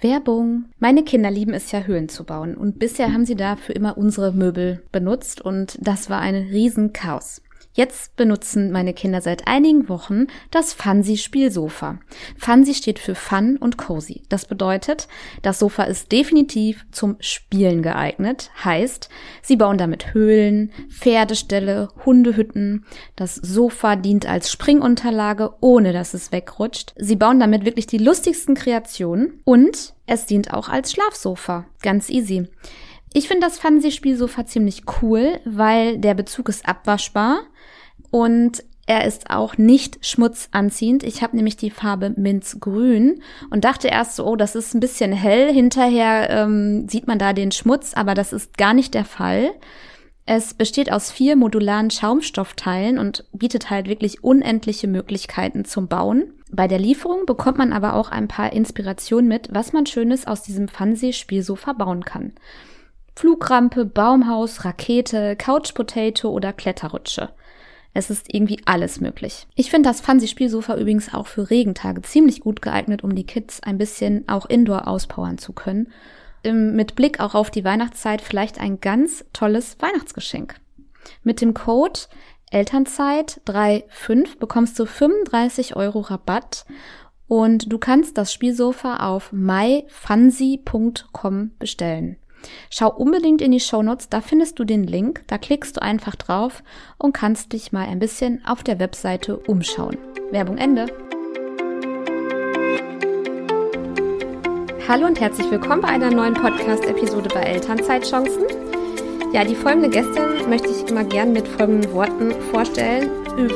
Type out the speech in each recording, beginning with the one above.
Werbung. Meine Kinder lieben es ja, Höhlen zu bauen und bisher haben sie dafür immer unsere Möbel benutzt und das war ein Riesenchaos. Jetzt benutzen meine Kinder seit einigen Wochen das Fancy Spielsofa. Fancy steht für Fun und Cozy. Das bedeutet, das Sofa ist definitiv zum Spielen geeignet. Heißt, sie bauen damit Höhlen, Pferdeställe, Hundehütten. Das Sofa dient als Springunterlage, ohne dass es wegrutscht. Sie bauen damit wirklich die lustigsten Kreationen und es dient auch als Schlafsofa. Ganz easy. Ich finde das Fancy-Spielsofa ziemlich cool, weil der Bezug ist abwaschbar und er ist auch nicht schmutzanziehend. Ich habe nämlich die Farbe Minzgrün und dachte erst so, oh, das ist ein bisschen hell. Hinterher ähm, sieht man da den Schmutz, aber das ist gar nicht der Fall. Es besteht aus vier modularen Schaumstoffteilen und bietet halt wirklich unendliche Möglichkeiten zum Bauen. Bei der Lieferung bekommt man aber auch ein paar Inspirationen mit, was man Schönes aus diesem Fansee-Spielsofa bauen kann. Flugrampe, Baumhaus, Rakete, Couch Potato oder Kletterrutsche. Es ist irgendwie alles möglich. Ich finde das Fancy-Spielsofa übrigens auch für Regentage ziemlich gut geeignet, um die Kids ein bisschen auch indoor auspowern zu können. Mit Blick auch auf die Weihnachtszeit vielleicht ein ganz tolles Weihnachtsgeschenk. Mit dem Code Elternzeit 35 bekommst du 35 Euro Rabatt und du kannst das Spielsofa auf myfancy.com bestellen. Schau unbedingt in die Shownotes, da findest du den Link, da klickst du einfach drauf und kannst dich mal ein bisschen auf der Webseite umschauen. Werbung Ende. Hallo und herzlich willkommen bei einer neuen Podcast-Episode bei Elternzeitchancen. Ja, die folgende Gästin möchte ich immer gern mit folgenden Worten vorstellen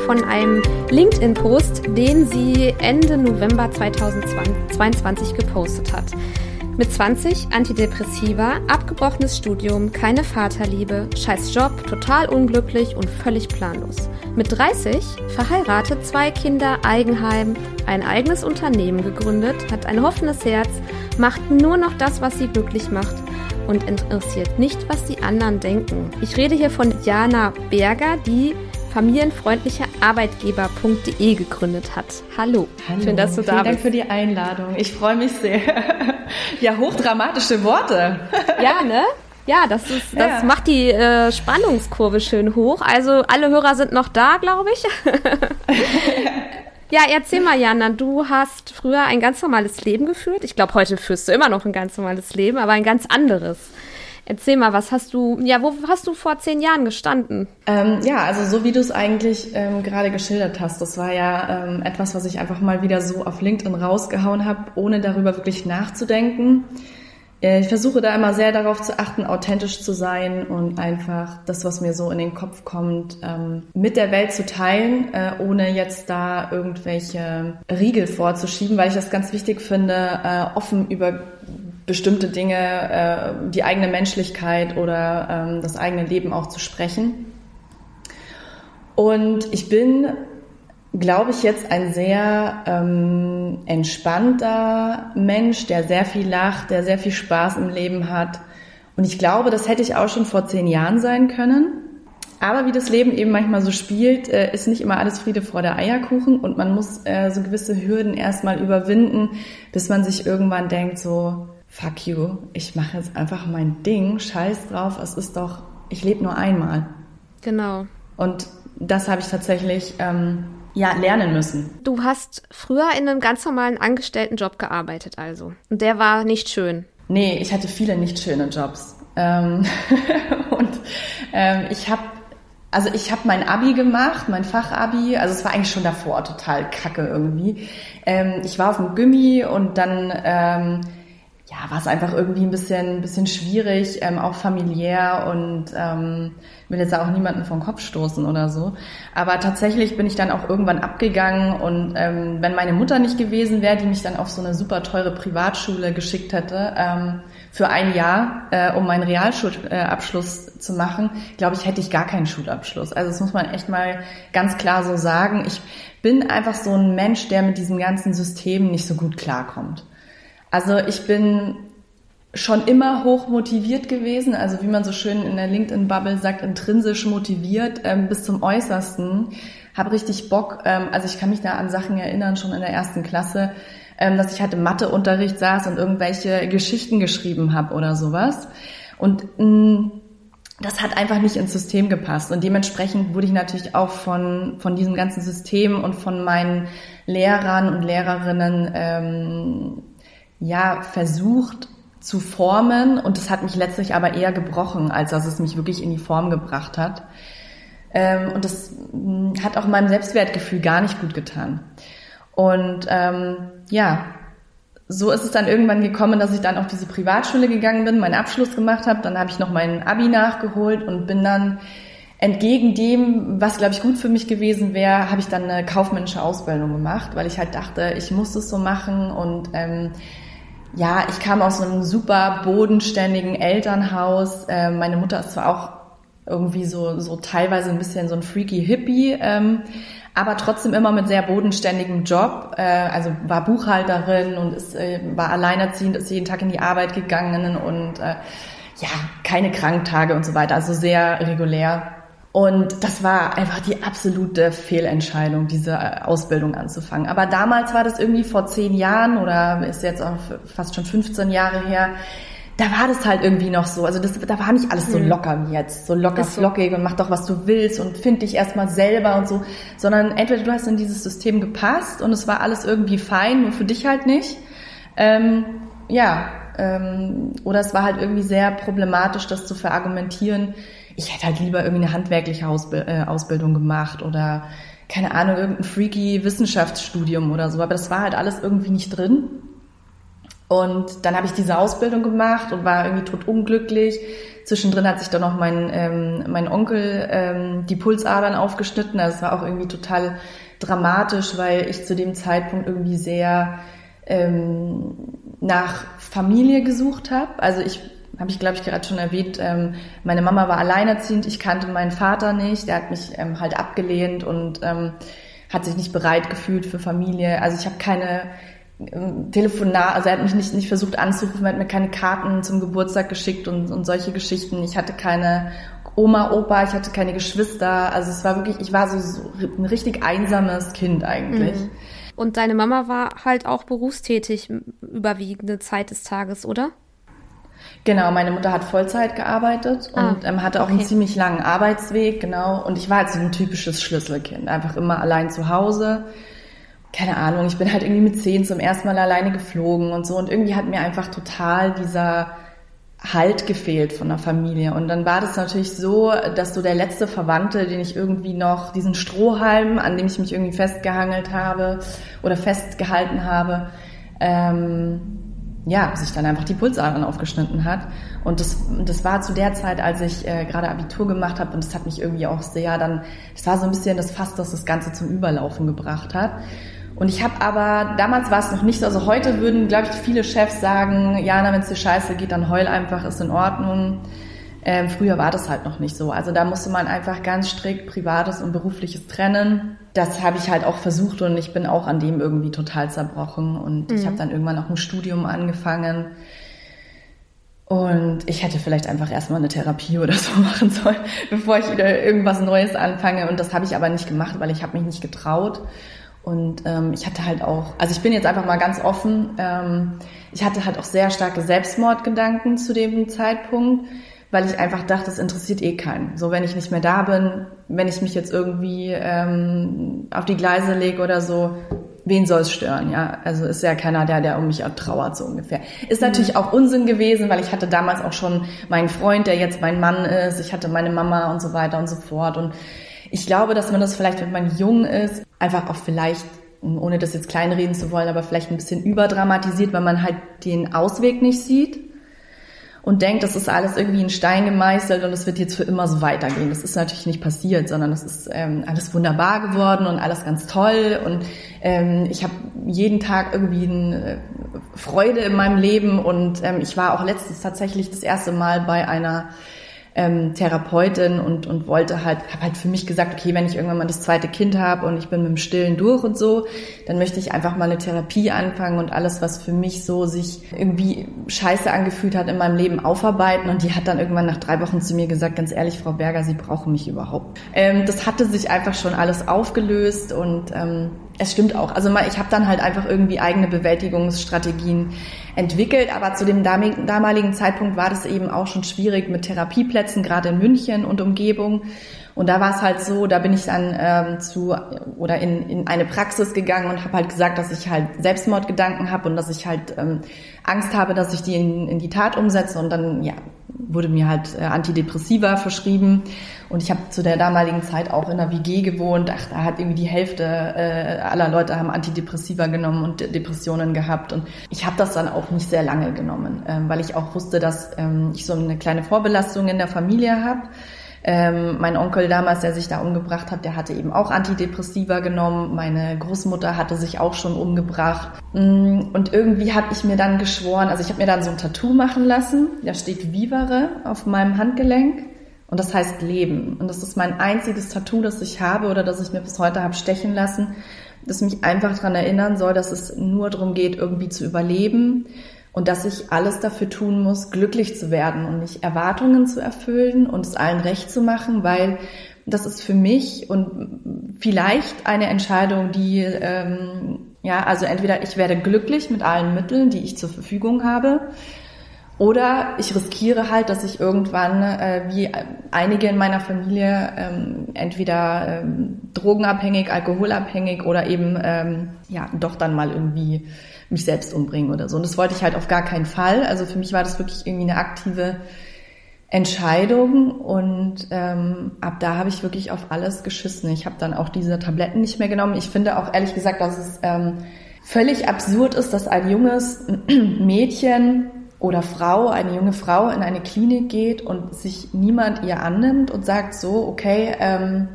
von einem LinkedIn-Post, den sie Ende November 2022 gepostet hat. Mit 20 Antidepressiva, abgebrochenes Studium, keine Vaterliebe, scheiß Job, total unglücklich und völlig planlos. Mit 30 verheiratet, zwei Kinder, Eigenheim, ein eigenes Unternehmen gegründet, hat ein hoffendes Herz, macht nur noch das, was sie glücklich macht und interessiert nicht, was die anderen denken. Ich rede hier von Jana Berger, die familienfreundliche Arbeitgeber.de gegründet hat. Hallo. Hallo. Schön, dass du da Vielen bist. Vielen Dank für die Einladung. Ich freue mich sehr. Ja, hochdramatische Worte. ja, ne? Ja, das ist, das ja. macht die äh, Spannungskurve schön hoch. Also alle Hörer sind noch da, glaube ich. ja, erzähl mal, Jana, du hast früher ein ganz normales Leben geführt. Ich glaube, heute führst du immer noch ein ganz normales Leben, aber ein ganz anderes. Erzähl mal, was hast du, ja, wo hast du vor zehn Jahren gestanden? Ähm, ja, also so wie du es eigentlich ähm, gerade geschildert hast, das war ja ähm, etwas, was ich einfach mal wieder so auf LinkedIn rausgehauen habe, ohne darüber wirklich nachzudenken. Äh, ich versuche da immer sehr darauf zu achten, authentisch zu sein und einfach das, was mir so in den Kopf kommt, ähm, mit der Welt zu teilen, äh, ohne jetzt da irgendwelche Riegel vorzuschieben, weil ich das ganz wichtig finde, äh, offen über bestimmte Dinge, äh, die eigene Menschlichkeit oder ähm, das eigene Leben auch zu sprechen. Und ich bin, glaube ich, jetzt ein sehr ähm, entspannter Mensch, der sehr viel lacht, der sehr viel Spaß im Leben hat. Und ich glaube, das hätte ich auch schon vor zehn Jahren sein können. Aber wie das Leben eben manchmal so spielt, äh, ist nicht immer alles Friede vor der Eierkuchen und man muss äh, so gewisse Hürden erstmal überwinden, bis man sich irgendwann denkt, so, fuck you, ich mache jetzt einfach mein Ding, scheiß drauf, es ist doch, ich lebe nur einmal. Genau. Und das habe ich tatsächlich ähm, ja lernen müssen. Du hast früher in einem ganz normalen Angestelltenjob gearbeitet, also. Und der war nicht schön. Nee, ich hatte viele nicht schöne Jobs. Ähm und ähm, ich habe also ich habe mein Abi gemacht, mein Fachabi, also es war eigentlich schon davor total kacke irgendwie. Ähm, ich war auf dem Gummi und dann ähm, ja, war es einfach irgendwie ein bisschen, bisschen schwierig, ähm, auch familiär und ähm, will jetzt auch niemanden vom Kopf stoßen oder so. Aber tatsächlich bin ich dann auch irgendwann abgegangen und ähm, wenn meine Mutter nicht gewesen wäre, die mich dann auf so eine super teure Privatschule geschickt hätte, ähm, für ein Jahr, äh, um meinen Realschulabschluss zu machen, glaube ich, hätte ich gar keinen Schulabschluss. Also das muss man echt mal ganz klar so sagen. Ich bin einfach so ein Mensch, der mit diesem ganzen System nicht so gut klarkommt. Also ich bin schon immer hoch motiviert gewesen, also wie man so schön in der LinkedIn-Bubble sagt, intrinsisch motiviert ähm, bis zum Äußersten. Habe richtig Bock, ähm, also ich kann mich da an Sachen erinnern, schon in der ersten Klasse, ähm, dass ich halt im Matheunterricht saß und irgendwelche Geschichten geschrieben habe oder sowas. Und mh, mm, das hat einfach nicht ins System gepasst. Und dementsprechend wurde ich natürlich auch von, von diesem ganzen System und von meinen Lehrern und Lehrerinnen ähm, ja versucht zu formen. Und das hat mich letztlich aber eher gebrochen, als dass es mich wirklich in die Form gebracht hat. Ähm, und das mh, hat auch meinem Selbstwertgefühl gar nicht gut getan. Und ähm, ja, so ist es dann irgendwann gekommen, dass ich dann auf diese Privatschule gegangen bin, meinen Abschluss gemacht habe. Dann habe ich noch meinen Abi nachgeholt und bin dann entgegen dem, was glaube ich gut für mich gewesen wäre, habe ich dann eine kaufmännische Ausbildung gemacht, weil ich halt dachte, ich muss es so machen und ähm, ja, ich kam aus einem super bodenständigen Elternhaus. Äh, meine Mutter ist zwar auch irgendwie so, so teilweise ein bisschen so ein freaky Hippie, ähm, aber trotzdem immer mit sehr bodenständigem Job. Äh, also war Buchhalterin und ist, äh, war alleinerziehend, ist jeden Tag in die Arbeit gegangen und äh, ja, keine Kranktage und so weiter. Also sehr regulär. Und das war einfach die absolute Fehlentscheidung, diese äh, Ausbildung anzufangen. Aber damals war das irgendwie vor zehn Jahren oder ist jetzt auch fast schon 15 Jahre her da war das halt irgendwie noch so. Also das, da war nicht alles so locker wie jetzt, so locker so. flockig und mach doch, was du willst und find dich erstmal selber und so, sondern entweder du hast in dieses System gepasst und es war alles irgendwie fein, nur für dich halt nicht. Ähm, ja, ähm, oder es war halt irgendwie sehr problematisch, das zu verargumentieren. Ich hätte halt lieber irgendwie eine handwerkliche äh, Ausbildung gemacht oder keine Ahnung, irgendein freaky Wissenschaftsstudium oder so, aber das war halt alles irgendwie nicht drin. Und dann habe ich diese Ausbildung gemacht und war irgendwie tot unglücklich. Zwischendrin hat sich dann noch mein, ähm, mein Onkel ähm, die Pulsadern aufgeschnitten. Also es war auch irgendwie total dramatisch, weil ich zu dem Zeitpunkt irgendwie sehr ähm, nach Familie gesucht habe. Also ich habe ich glaube ich gerade schon erwähnt, ähm, meine Mama war alleinerziehend, ich kannte meinen Vater nicht, der hat mich ähm, halt abgelehnt und ähm, hat sich nicht bereit gefühlt für Familie. Also ich habe keine Telefonat, also er hat mich nicht, nicht versucht anzurufen, er hat mir keine Karten zum Geburtstag geschickt und, und solche Geschichten. Ich hatte keine Oma, Opa, ich hatte keine Geschwister. Also es war wirklich, ich war so, so ein richtig einsames Kind eigentlich. Mhm. Und deine Mama war halt auch berufstätig überwiegende Zeit des Tages, oder? Genau, meine Mutter hat Vollzeit gearbeitet ah, und ähm, hatte auch okay. einen ziemlich langen Arbeitsweg, genau. Und ich war halt so ein typisches Schlüsselkind, einfach immer allein zu Hause keine Ahnung, ich bin halt irgendwie mit zehn zum ersten Mal alleine geflogen und so und irgendwie hat mir einfach total dieser Halt gefehlt von der Familie. Und dann war das natürlich so, dass so der letzte Verwandte, den ich irgendwie noch, diesen Strohhalm, an dem ich mich irgendwie festgehangelt habe oder festgehalten habe, ähm, ja, sich dann einfach die Pulsadern aufgeschnitten hat. Und das, das war zu der Zeit, als ich äh, gerade Abitur gemacht habe und das hat mich irgendwie auch sehr dann, es war so ein bisschen das Fass, das das Ganze zum Überlaufen gebracht hat. Und ich habe aber, damals war es noch nicht so, also heute würden, glaube ich, viele Chefs sagen, Jana, wenn es dir scheiße geht, dann heul einfach, ist in Ordnung. Ähm, früher war das halt noch nicht so. Also da musste man einfach ganz strikt Privates und Berufliches trennen. Das habe ich halt auch versucht und ich bin auch an dem irgendwie total zerbrochen. Und mhm. ich habe dann irgendwann auch ein Studium angefangen. Und ich hätte vielleicht einfach erstmal eine Therapie oder so machen sollen, bevor ich wieder irgendwas Neues anfange. Und das habe ich aber nicht gemacht, weil ich habe mich nicht getraut. Und ähm, ich hatte halt auch, also ich bin jetzt einfach mal ganz offen, ähm, ich hatte halt auch sehr starke Selbstmordgedanken zu dem Zeitpunkt, weil ich einfach dachte, das interessiert eh keinen. So, wenn ich nicht mehr da bin, wenn ich mich jetzt irgendwie ähm, auf die Gleise lege oder so, wen soll es stören, ja? Also ist ja keiner der, der um mich trauert, so ungefähr. Ist mhm. natürlich auch Unsinn gewesen, weil ich hatte damals auch schon meinen Freund, der jetzt mein Mann ist, ich hatte meine Mama und so weiter und so fort und ich glaube, dass man das vielleicht, wenn man jung ist, einfach auch vielleicht, ohne das jetzt kleinreden zu wollen, aber vielleicht ein bisschen überdramatisiert, weil man halt den Ausweg nicht sieht und denkt, das ist alles irgendwie in Stein gemeißelt und es wird jetzt für immer so weitergehen. Das ist natürlich nicht passiert, sondern es ist ähm, alles wunderbar geworden und alles ganz toll und ähm, ich habe jeden Tag irgendwie eine äh, Freude in meinem Leben und ähm, ich war auch letztens tatsächlich das erste Mal bei einer ähm, Therapeutin und, und wollte halt, habe halt für mich gesagt, okay, wenn ich irgendwann mal das zweite Kind habe und ich bin mit dem Stillen durch und so, dann möchte ich einfach mal eine Therapie anfangen und alles, was für mich so sich irgendwie scheiße angefühlt hat in meinem Leben aufarbeiten. Und die hat dann irgendwann nach drei Wochen zu mir gesagt, ganz ehrlich, Frau Berger, Sie brauchen mich überhaupt. Ähm, das hatte sich einfach schon alles aufgelöst und ähm, es stimmt auch. Also ich habe dann halt einfach irgendwie eigene Bewältigungsstrategien entwickelt, aber zu dem damaligen Zeitpunkt war das eben auch schon schwierig mit Therapieplätzen, gerade in München und Umgebung. Und da war es halt so, da bin ich dann ähm, zu oder in, in eine Praxis gegangen und habe halt gesagt, dass ich halt Selbstmordgedanken habe und dass ich halt ähm, Angst habe, dass ich die in, in die Tat umsetze. Und dann ja, wurde mir halt äh, Antidepressiva verschrieben. Und ich habe zu der damaligen Zeit auch in einer WG gewohnt. Ach, da hat irgendwie die Hälfte äh, aller Leute haben Antidepressiva genommen und Depressionen gehabt. Und ich habe das dann auch nicht sehr lange genommen, ähm, weil ich auch wusste, dass ähm, ich so eine kleine Vorbelastung in der Familie habe. Ähm, mein Onkel damals, der sich da umgebracht hat, der hatte eben auch Antidepressiva genommen. Meine Großmutter hatte sich auch schon umgebracht. Mm, und irgendwie habe ich mir dann geschworen, also ich habe mir dann so ein Tattoo machen lassen. Da steht Vivere auf meinem Handgelenk. Und das heißt Leben. Und das ist mein einziges Tattoo, das ich habe oder das ich mir bis heute habe stechen lassen, das mich einfach daran erinnern soll, dass es nur darum geht, irgendwie zu überleben und dass ich alles dafür tun muss, glücklich zu werden und nicht Erwartungen zu erfüllen und es allen recht zu machen, weil das ist für mich und vielleicht eine Entscheidung, die ähm, ja, also entweder ich werde glücklich mit allen Mitteln, die ich zur Verfügung habe, oder ich riskiere halt, dass ich irgendwann, äh, wie einige in meiner Familie, ähm, entweder ähm, drogenabhängig, alkoholabhängig oder eben ähm, ja doch dann mal irgendwie mich selbst umbringen oder so. Und das wollte ich halt auf gar keinen Fall. Also für mich war das wirklich irgendwie eine aktive Entscheidung und ähm, ab da habe ich wirklich auf alles geschissen. Ich habe dann auch diese Tabletten nicht mehr genommen. Ich finde auch ehrlich gesagt, dass es ähm, völlig absurd ist, dass ein junges Mädchen oder Frau, eine junge Frau in eine Klinik geht und sich niemand ihr annimmt und sagt so, okay, ähm,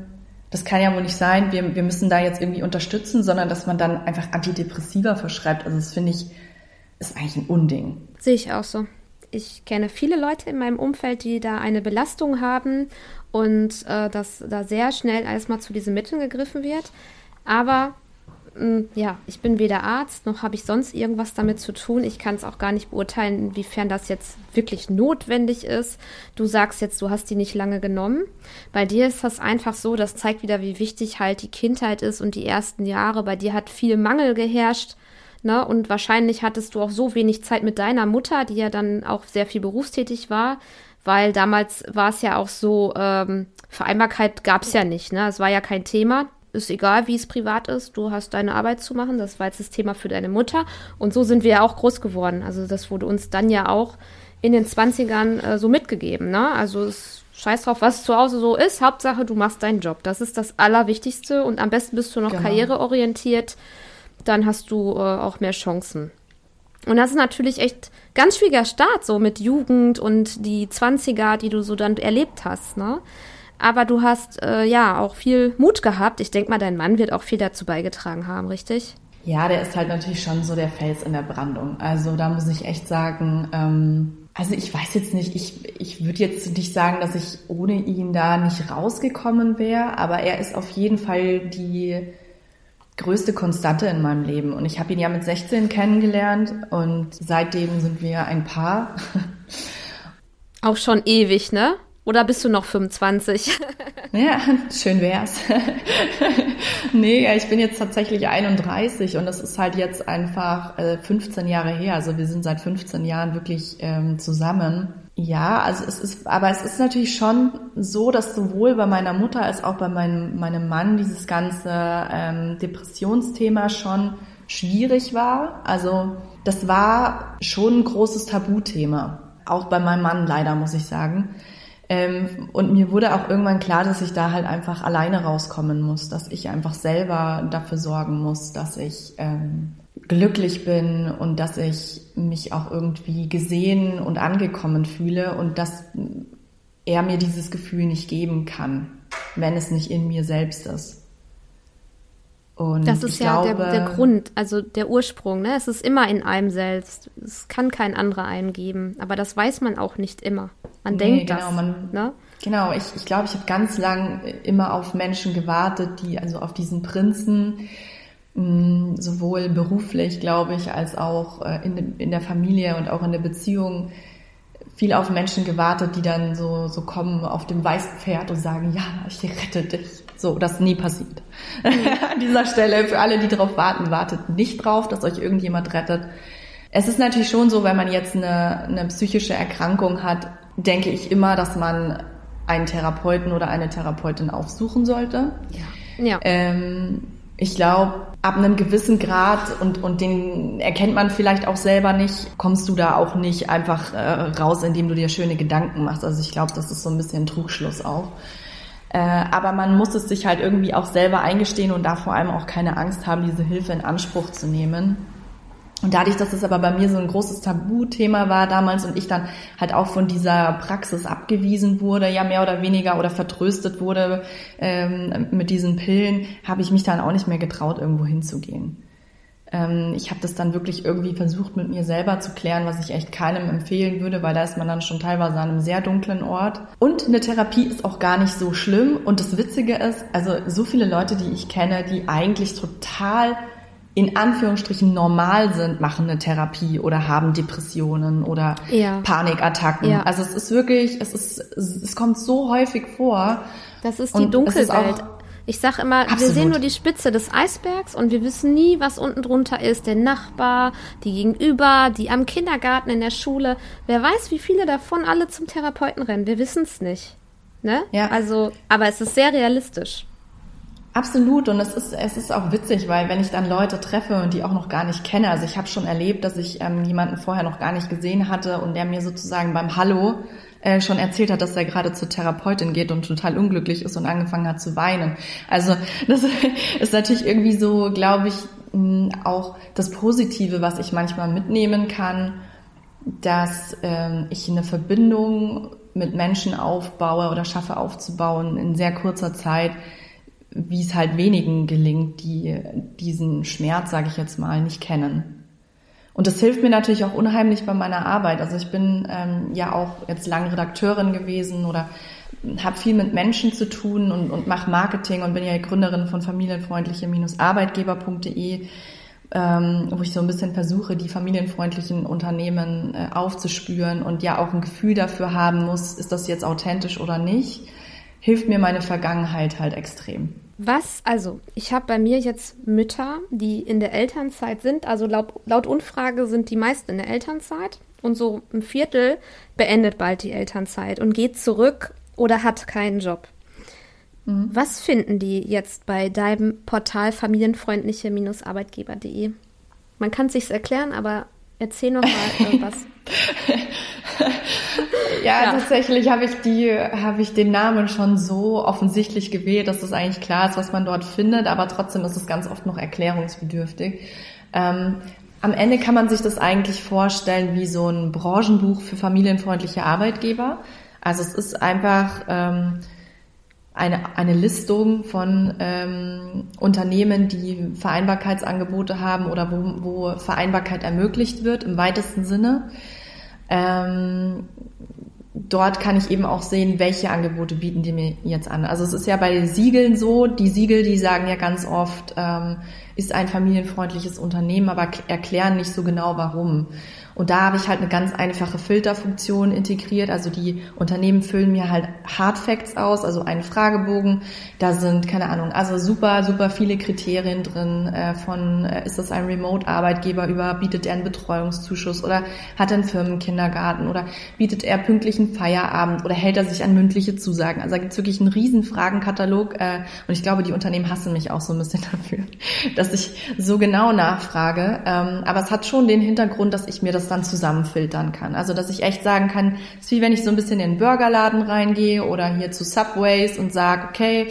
das kann ja wohl nicht sein, wir, wir müssen da jetzt irgendwie unterstützen, sondern dass man dann einfach Antidepressiva verschreibt. Also das finde ich, ist eigentlich ein Unding. Sehe ich auch so. Ich kenne viele Leute in meinem Umfeld, die da eine Belastung haben und äh, dass da sehr schnell erstmal zu diesen Mitteln gegriffen wird. Aber ja, ich bin weder Arzt noch habe ich sonst irgendwas damit zu tun. Ich kann es auch gar nicht beurteilen, inwiefern das jetzt wirklich notwendig ist. Du sagst jetzt, du hast die nicht lange genommen. Bei dir ist das einfach so, das zeigt wieder, wie wichtig halt die Kindheit ist und die ersten Jahre. Bei dir hat viel Mangel geherrscht. Ne? Und wahrscheinlich hattest du auch so wenig Zeit mit deiner Mutter, die ja dann auch sehr viel berufstätig war, weil damals war es ja auch so, ähm, Vereinbarkeit gab es ja nicht. Ne? Es war ja kein Thema ist egal, wie es privat ist, du hast deine Arbeit zu machen. Das war jetzt das Thema für deine Mutter. Und so sind wir ja auch groß geworden. Also das wurde uns dann ja auch in den 20ern äh, so mitgegeben. Ne? Also es scheiß drauf, was zu Hause so ist. Hauptsache, du machst deinen Job. Das ist das Allerwichtigste. Und am besten bist du noch genau. karriereorientiert. Dann hast du äh, auch mehr Chancen. Und das ist natürlich echt ganz schwieriger Start, so mit Jugend und die 20er, die du so dann erlebt hast, ne? Aber du hast äh, ja auch viel Mut gehabt. Ich denke mal, dein Mann wird auch viel dazu beigetragen haben, richtig? Ja, der ist halt natürlich schon so der Fels in der Brandung. Also da muss ich echt sagen, ähm, also ich weiß jetzt nicht, ich, ich würde jetzt nicht sagen, dass ich ohne ihn da nicht rausgekommen wäre, aber er ist auf jeden Fall die größte Konstante in meinem Leben. Und ich habe ihn ja mit 16 kennengelernt und seitdem sind wir ein Paar. Auch schon ewig, ne? Oder bist du noch 25? ja, schön wär's. nee, ich bin jetzt tatsächlich 31 und das ist halt jetzt einfach äh, 15 Jahre her. Also wir sind seit 15 Jahren wirklich ähm, zusammen. Ja, also es ist, aber es ist natürlich schon so, dass sowohl bei meiner Mutter als auch bei meinem, meinem Mann dieses ganze ähm, Depressionsthema schon schwierig war. Also das war schon ein großes Tabuthema. Auch bei meinem Mann leider, muss ich sagen. Ähm, und mir wurde auch irgendwann klar, dass ich da halt einfach alleine rauskommen muss, dass ich einfach selber dafür sorgen muss, dass ich ähm, glücklich bin und dass ich mich auch irgendwie gesehen und angekommen fühle und dass er mir dieses Gefühl nicht geben kann, wenn es nicht in mir selbst ist. Und das ist ja glaube, der, der, Grund, also der Ursprung. Ne? Es ist immer in einem selbst. Es kann kein anderer einen geben. Aber das weiß man auch nicht immer. Man nee, denkt genau, das. Man, ne? Genau, ich, ich glaube, ich habe ganz lang immer auf Menschen gewartet, die, also auf diesen Prinzen, mh, mm, sowohl beruflich, glaube ich, als auch äh, in, in der Familie und auch in der Beziehung, viel auf Menschen gewartet, die dann so, so kommen auf dem weißen Pferd und sagen, ja, ich rette dich So, das nie passiert. An dieser Stelle, für alle, die darauf warten, wartet nicht drauf, dass euch irgendjemand rettet. Es ist natürlich schon so, wenn man jetzt eine, eine psychische Erkrankung hat, denke ich immer, dass man einen Therapeuten oder eine Therapeutin aufsuchen sollte. Ja. ja. Ähm, ich glaube, ab einem gewissen Grad und, und den erkennt man vielleicht auch selber nicht, kommst du da auch nicht einfach äh, raus, indem du dir schöne Gedanken machst. Also ich glaube, das ist so ein bisschen Trugschluss auch. Äh, aber man muss es sich halt irgendwie auch selber eingestehen und da vor allem auch keine Angst haben, diese Hilfe in Anspruch zu nehmen. Und dadurch, dass es aber bei mir so ein großes Tabuthema war damals und ich dann halt auch von dieser Praxis abgewiesen wurde, ja mehr oder weniger oder vertröstet wurde ähm, mit diesen Pillen, habe ich mich dann auch nicht mehr getraut, irgendwo hinzugehen. Ähm, ich habe das dann wirklich irgendwie versucht, mit mir selber zu klären, was ich echt keinem empfehlen würde, weil da ist man dann schon teilweise an einem sehr dunklen Ort. Und eine Therapie ist auch gar nicht so schlimm. Und das Witzige ist, also so viele Leute, die ich kenne, die eigentlich total in Anführungsstrichen normal sind, machen eine Therapie oder haben Depressionen oder ja. Panikattacken. Ja. Also es ist wirklich, es ist, es kommt so häufig vor. Das ist die Dunkelwelt. Ich sag immer, Absolut. wir sehen nur die Spitze des Eisbergs und wir wissen nie, was unten drunter ist. Der Nachbar, die Gegenüber, die am Kindergarten, in der Schule. Wer weiß, wie viele davon alle zum Therapeuten rennen. Wir wissen es nicht. Ne? Ja. Also, aber es ist sehr realistisch. Absolut und es ist, es ist auch witzig, weil wenn ich dann Leute treffe und die auch noch gar nicht kenne, also ich habe schon erlebt, dass ich ähm, jemanden vorher noch gar nicht gesehen hatte und der mir sozusagen beim Hallo äh, schon erzählt hat, dass er gerade zur Therapeutin geht und total unglücklich ist und angefangen hat zu weinen. Also das ist natürlich irgendwie so, glaube ich, auch das Positive, was ich manchmal mitnehmen kann, dass ähm, ich eine Verbindung mit Menschen aufbaue oder schaffe aufzubauen in sehr kurzer Zeit, wie es halt wenigen gelingt, die diesen Schmerz, sage ich jetzt mal, nicht kennen. Und das hilft mir natürlich auch unheimlich bei meiner Arbeit. Also ich bin ähm, ja auch jetzt lange Redakteurin gewesen oder habe viel mit Menschen zu tun und, und mache Marketing und bin ja Gründerin von familienfreundliche-arbeitgeber.de, ähm, wo ich so ein bisschen versuche, die familienfreundlichen Unternehmen äh, aufzuspüren und ja auch ein Gefühl dafür haben muss, ist das jetzt authentisch oder nicht hilft mir meine Vergangenheit halt extrem. Was, also ich habe bei mir jetzt Mütter, die in der Elternzeit sind, also laut, laut Umfrage sind die meisten in der Elternzeit und so ein Viertel beendet bald die Elternzeit und geht zurück oder hat keinen Job. Mhm. Was finden die jetzt bei deinem Portal familienfreundliche-arbeitgeber.de? Man kann es sich erklären, aber erzähl noch mal irgendwas. ja, ja, tatsächlich habe ich die, habe ich den Namen schon so offensichtlich gewählt, dass das eigentlich klar ist, was man dort findet, aber trotzdem ist es ganz oft noch erklärungsbedürftig. Ähm, am Ende kann man sich das eigentlich vorstellen wie so ein Branchenbuch für familienfreundliche Arbeitgeber. Also es ist einfach ähm, eine, eine Listung von ähm, Unternehmen, die Vereinbarkeitsangebote haben oder wo, wo Vereinbarkeit ermöglicht wird im weitesten Sinne. Ähm, dort kann ich eben auch sehen, welche Angebote bieten die mir jetzt an. Also es ist ja bei Siegeln so, die Siegel, die sagen ja ganz oft, ähm, ist ein familienfreundliches Unternehmen, aber erklären nicht so genau warum. Und da habe ich halt eine ganz einfache Filterfunktion integriert. Also die Unternehmen füllen mir halt Hard Facts aus, also einen Fragebogen. Da sind, keine Ahnung, also super, super viele Kriterien drin äh, von, äh, ist das ein Remote-Arbeitgeber über, bietet er einen Betreuungszuschuss oder hat er einen Firmenkindergarten oder bietet er pünktlichen Feierabend oder hält er sich an mündliche Zusagen. Also da gibt es wirklich einen riesen Fragenkatalog äh, und ich glaube, die Unternehmen hassen mich auch so ein bisschen dafür, dass ich so genau nachfrage. Ähm, aber es hat schon den Hintergrund, dass ich mir das dann zusammenfiltern kann. Also dass ich echt sagen kann, es ist wie wenn ich so ein bisschen in den Burgerladen reingehe oder hier zu Subways und sage, okay,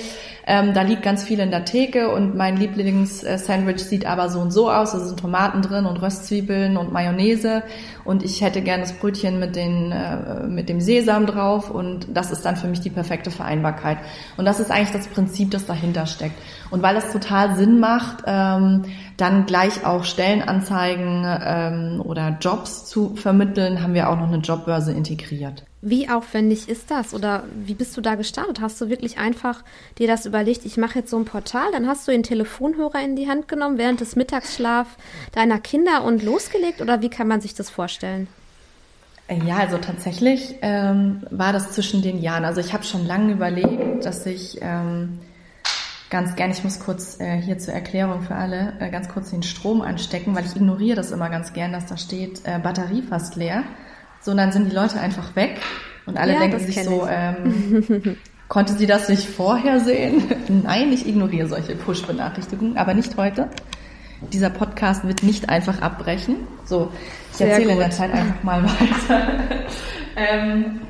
ähm, da liegt ganz viel in der Theke und mein Lieblingssandwich sieht aber so und so aus. Da sind Tomaten drin und Röstzwiebeln und Mayonnaise und ich hätte gerne das Brötchen mit, den, äh, mit dem Sesam drauf und das ist dann für mich die perfekte Vereinbarkeit. Und das ist eigentlich das Prinzip, das dahinter steckt. Und weil es total Sinn macht, ähm, dann gleich auch Stellenanzeigen ähm, oder Jobs zu vermitteln, haben wir auch noch eine Jobbörse integriert. Wie aufwendig ist das oder wie bist du da gestartet? Hast du wirklich einfach dir das überlegt, ich mache jetzt so ein Portal, dann hast du den Telefonhörer in die Hand genommen während des Mittagsschlaf deiner Kinder und losgelegt oder wie kann man sich das vorstellen? Ja, also tatsächlich ähm, war das zwischen den Jahren. Also ich habe schon lange überlegt, dass ich ähm, ganz gerne, ich muss kurz äh, hier zur Erklärung für alle, äh, ganz kurz den Strom anstecken, weil ich ignoriere das immer ganz gern, dass da steht, äh, Batterie fast leer. So, und dann sind die Leute einfach weg und alle ja, denken sich so, ähm, konnte sie das nicht vorher sehen? Nein, ich ignoriere solche Push-Benachrichtigungen, aber nicht heute. Dieser Podcast wird nicht einfach abbrechen. So, ich Sehr erzähle gut. in der Zeit einfach mal weiter. ähm,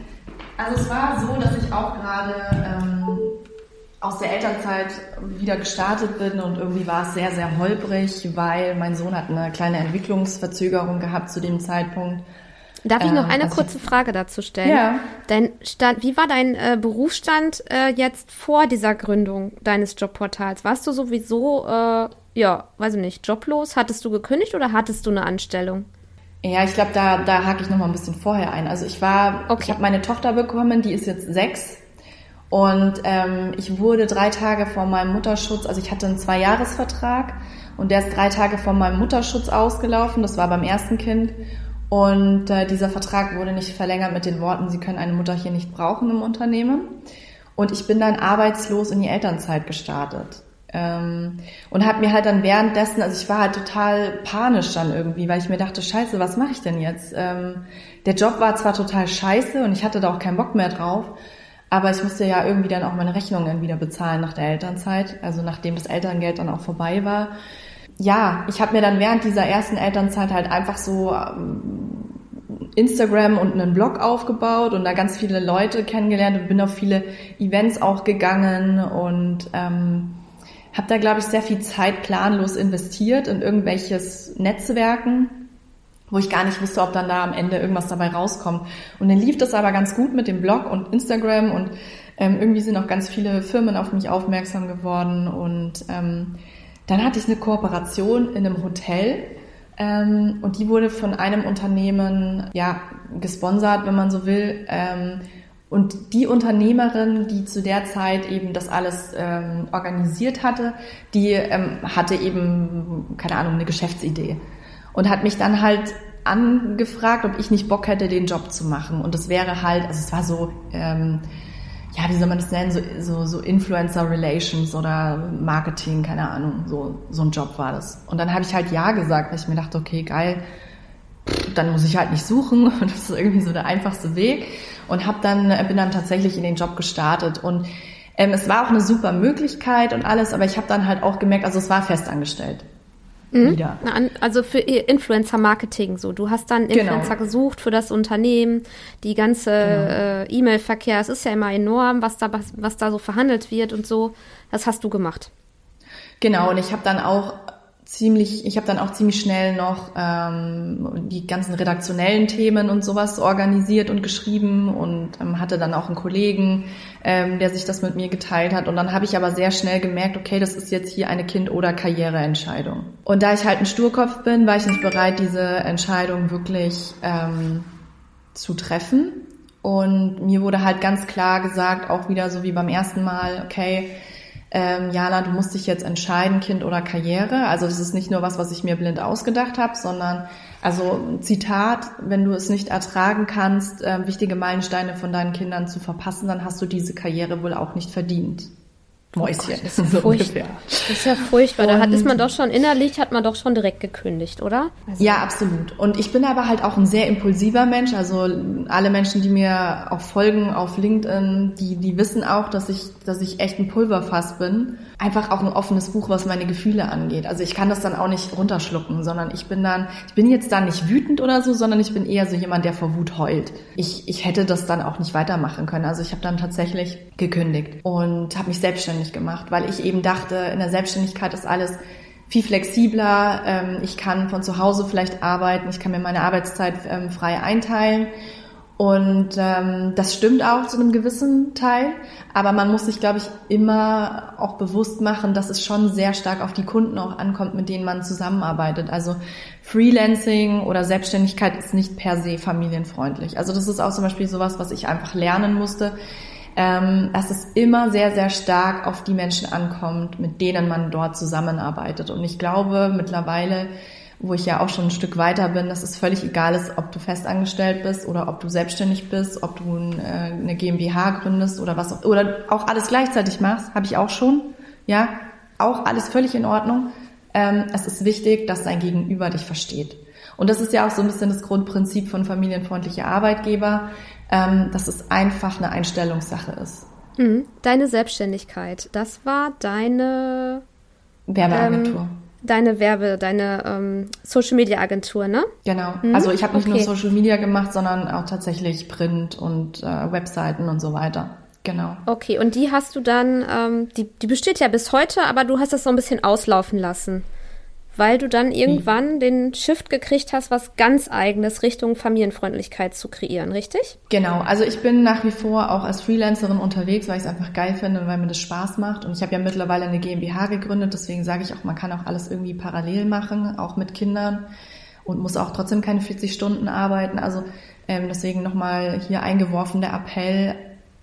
also es war so, dass ich auch gerade ähm, aus der Elternzeit wieder gestartet bin und irgendwie war es sehr, sehr holprig, weil mein Sohn hat eine kleine Entwicklungsverzögerung gehabt zu dem Zeitpunkt. Darf ich noch ähm, eine also kurze Frage dazu stellen? Ja. Dein Stand, wie war dein äh, Berufsstand äh, jetzt vor dieser Gründung deines Jobportals? Warst du sowieso, äh, ja, weiß ich nicht, joblos? Hattest du gekündigt oder hattest du eine Anstellung? Ja, ich glaube, da, da hake ich noch mal ein bisschen vorher ein. Also ich war, okay. ich habe meine Tochter bekommen, die ist jetzt sechs und ähm, ich wurde drei Tage vor meinem Mutterschutz, also ich hatte einen Zweijahresvertrag und der ist drei Tage vor meinem Mutterschutz ausgelaufen. Das war beim ersten Kind. Und äh, dieser Vertrag wurde nicht verlängert mit den Worten, Sie können eine Mutter hier nicht brauchen im Unternehmen. Und ich bin dann arbeitslos in die Elternzeit gestartet. Ähm, und habe mir halt dann währenddessen, also ich war halt total panisch dann irgendwie, weil ich mir dachte, scheiße, was mache ich denn jetzt? Ähm, der Job war zwar total scheiße und ich hatte da auch keinen Bock mehr drauf, aber ich musste ja irgendwie dann auch meine Rechnungen wieder bezahlen nach der Elternzeit, also nachdem das Elterngeld dann auch vorbei war. Ja, ich habe mir dann während dieser ersten Elternzeit halt einfach so ähm, Instagram und einen Blog aufgebaut und da ganz viele Leute kennengelernt und bin auf viele Events auch gegangen und ähm, habe da, glaube ich, sehr viel Zeit planlos investiert in irgendwelches Netzwerken wo ich gar nicht wusste, ob dann da am Ende irgendwas dabei rauskommt. Und dann lief das aber ganz gut mit dem Blog und Instagram und ähm, irgendwie sind auch ganz viele Firmen auf mich aufmerksam geworden und ähm, dann hatte ich eine Kooperation in einem Hotel ähm, und die wurde von einem Unternehmen ja gesponsert, wenn man so will. Ähm, und die Unternehmerin, die zu der Zeit eben das alles ähm, organisiert hatte, die ähm, hatte eben, keine Ahnung, eine Geschäftsidee und hat mich dann halt angefragt, ob ich nicht Bock hätte, den Job zu machen. Und das wäre halt, also es war so, ähm, ja, wie soll man das nennen, so, so, so Influencer Relations oder Marketing, keine Ahnung, so, so ein Job war das. Und dann habe ich halt Ja gesagt, weil ich mir dachte, okay, geil, dann muss ich halt nicht suchen. Und das ist irgendwie so der einfachste Weg. Und hab dann bin dann tatsächlich in den Job gestartet. Und ähm, es war auch eine super Möglichkeit und alles, aber ich habe dann halt auch gemerkt, also es war festangestellt mhm. wieder. Also für Influencer-Marketing so. Du hast dann genau. Influencer genau. gesucht für das Unternehmen, die ganze genau. äh, E-Mail-Verkehr, es ist ja immer enorm, was da, was, was da so verhandelt wird und so. Das hast du gemacht. Genau, und ich habe dann auch ziemlich, ich habe dann auch ziemlich schnell noch ähm, die ganzen redaktionellen Themen und sowas organisiert und geschrieben und ähm, hatte dann auch einen Kollegen, ähm, der sich das mit mir geteilt hat. Und dann habe ich aber sehr schnell gemerkt, okay, das ist jetzt hier eine Kind- oder Karriereentscheidung. Und da ich halt ein Sturkopf bin, war ich nicht bereit, diese Entscheidung wirklich ähm, zu treffen. Und mir wurde halt ganz klar gesagt, auch wieder so wie beim ersten Mal, okay, ähm, Jana, du musst dich jetzt entscheiden, Kind oder Karriere. Also das ist nicht nur was, was ich mir blind ausgedacht habe, sondern also Zitat, wenn du es nicht ertragen kannst, äh, wichtige Meilensteine von deinen Kindern zu verpassen, dann hast du diese Karriere wohl auch nicht verdient. Mäuschen. Oh Gott, das, ist ja so das ist ja furchtbar. Da hat, ist man doch schon innerlich, hat man doch schon direkt gekündigt, oder? Also ja, absolut. Und ich bin aber halt auch ein sehr impulsiver Mensch. Also alle Menschen, die mir auch folgen auf LinkedIn, die, die wissen auch, dass ich, dass ich echt ein Pulverfass bin. Einfach auch ein offenes Buch, was meine Gefühle angeht. Also ich kann das dann auch nicht runterschlucken, sondern ich bin dann, ich bin jetzt dann nicht wütend oder so, sondern ich bin eher so jemand, der vor Wut heult. Ich, ich hätte das dann auch nicht weitermachen können. Also ich habe dann tatsächlich gekündigt und habe mich selbstständig selbstständig gemacht, weil ich eben dachte, in der Selbstständigkeit ist alles viel flexibler. Ähm, ich kann von zu Hause vielleicht arbeiten, ich kann mir meine Arbeitszeit ähm, frei einteilen. Und ähm, das stimmt auch zu einem gewissen Teil, aber man muss sich, glaube ich, immer auch bewusst machen, dass es schon sehr stark auf die Kunden auch ankommt, mit denen man zusammenarbeitet. Also Freelancing oder Selbstständigkeit ist nicht per se familienfreundlich. Also das ist auch zum Beispiel sowas, was ich einfach lernen musste ähm, dass es immer sehr, sehr stark auf die Menschen ankommt, mit denen man dort zusammenarbeitet. Und ich glaube mittlerweile, wo ich ja auch schon ein Stück weiter bin, dass es völlig egal ist, ob du festangestellt bist oder ob du selbstständig bist, ob du äh, eine GmbH gründest oder was oder auch alles gleichzeitig machst, habe ich auch schon Ja, auch alles völlig in Ordnung. Ähm, es ist wichtig, dass dein Gegenüber dich versteht. Und das ist ja auch so ein bisschen das Grundprinzip von familienfreundlicher Arbeitgeber, ähm, dass es einfach eine Einstellungssache ist. Mhm. Deine Selbstständigkeit, das war deine Werbeagentur. Ähm, deine Werbe, deine ähm, Social Media Agentur, ne? Genau. Mhm. Also ich habe nicht okay. nur Social Media gemacht, sondern auch tatsächlich Print und äh, Webseiten und so weiter. Genau. Okay, und die hast du dann, ähm, die, die besteht ja bis heute, aber du hast das so ein bisschen auslaufen lassen weil du dann irgendwann den Shift gekriegt hast, was ganz eigenes Richtung Familienfreundlichkeit zu kreieren, richtig? Genau, also ich bin nach wie vor auch als Freelancerin unterwegs, weil ich es einfach geil finde und weil mir das Spaß macht. Und ich habe ja mittlerweile eine GmbH gegründet, deswegen sage ich auch, man kann auch alles irgendwie parallel machen, auch mit Kindern und muss auch trotzdem keine 40 Stunden arbeiten. Also ähm, deswegen nochmal hier eingeworfen der Appell,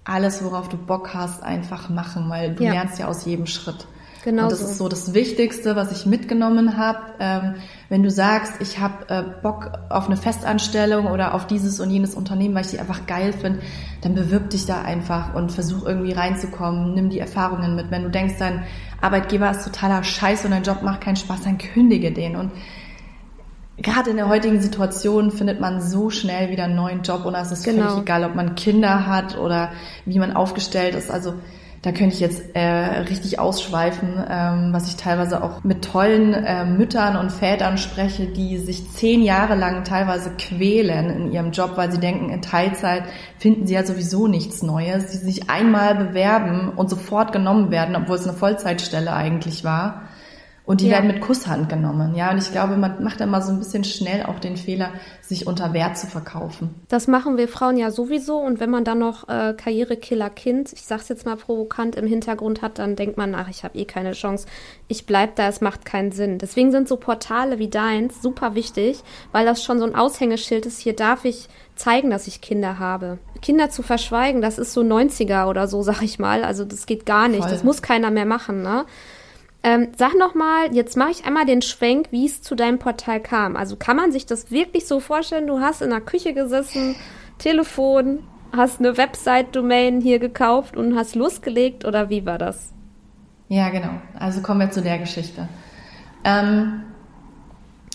alles, worauf du Bock hast, einfach machen, weil du ja. lernst ja aus jedem Schritt. Genau. Und das so. ist so das Wichtigste, was ich mitgenommen habe. Ähm, wenn du sagst, ich habe äh, Bock auf eine Festanstellung oder auf dieses und jenes Unternehmen, weil ich die einfach geil finde, dann bewirb dich da einfach und versuch irgendwie reinzukommen. Nimm die Erfahrungen mit. Wenn du denkst, dein Arbeitgeber ist totaler Scheiß und dein Job macht keinen Spaß, dann kündige den. Und gerade in der heutigen Situation findet man so schnell wieder einen neuen Job und es ist genau. völlig egal, ob man Kinder hat oder wie man aufgestellt ist. Also da könnte ich jetzt äh, richtig ausschweifen, ähm, was ich teilweise auch mit tollen äh, Müttern und Vätern spreche, die sich zehn Jahre lang teilweise quälen in ihrem Job, weil sie denken, in Teilzeit finden sie ja sowieso nichts Neues, die sich einmal bewerben und sofort genommen werden, obwohl es eine Vollzeitstelle eigentlich war. Und die ja. werden mit Kusshand genommen, ja. Und ich glaube, man macht immer so ein bisschen schnell auch den Fehler, sich unter Wert zu verkaufen. Das machen wir Frauen ja sowieso. Und wenn man dann noch äh, Karrierekiller-Kind, ich sag's jetzt mal provokant, im Hintergrund hat, dann denkt man, ach, ich habe eh keine Chance. Ich bleib da, es macht keinen Sinn. Deswegen sind so Portale wie deins super wichtig, weil das schon so ein Aushängeschild ist. Hier darf ich zeigen, dass ich Kinder habe. Kinder zu verschweigen, das ist so 90er oder so, sag ich mal. Also das geht gar nicht. Voll. Das muss keiner mehr machen, ne? Ähm, sag noch mal, jetzt mache ich einmal den Schwenk, wie es zu deinem Portal kam. Also kann man sich das wirklich so vorstellen? Du hast in der Küche gesessen, Telefon, hast eine Website-Domain hier gekauft und hast losgelegt oder wie war das? Ja, genau. Also kommen wir zu der Geschichte. Ähm,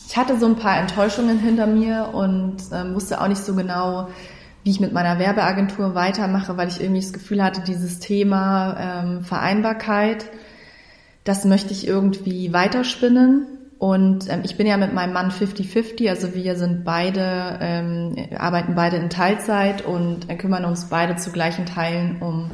ich hatte so ein paar Enttäuschungen hinter mir und ähm, wusste auch nicht so genau, wie ich mit meiner Werbeagentur weitermache, weil ich irgendwie das Gefühl hatte, dieses Thema ähm, Vereinbarkeit das möchte ich irgendwie weiterspinnen. Und ähm, ich bin ja mit meinem Mann 50-50, also wir sind beide, ähm, arbeiten beide in Teilzeit und äh, kümmern uns beide zu gleichen Teilen um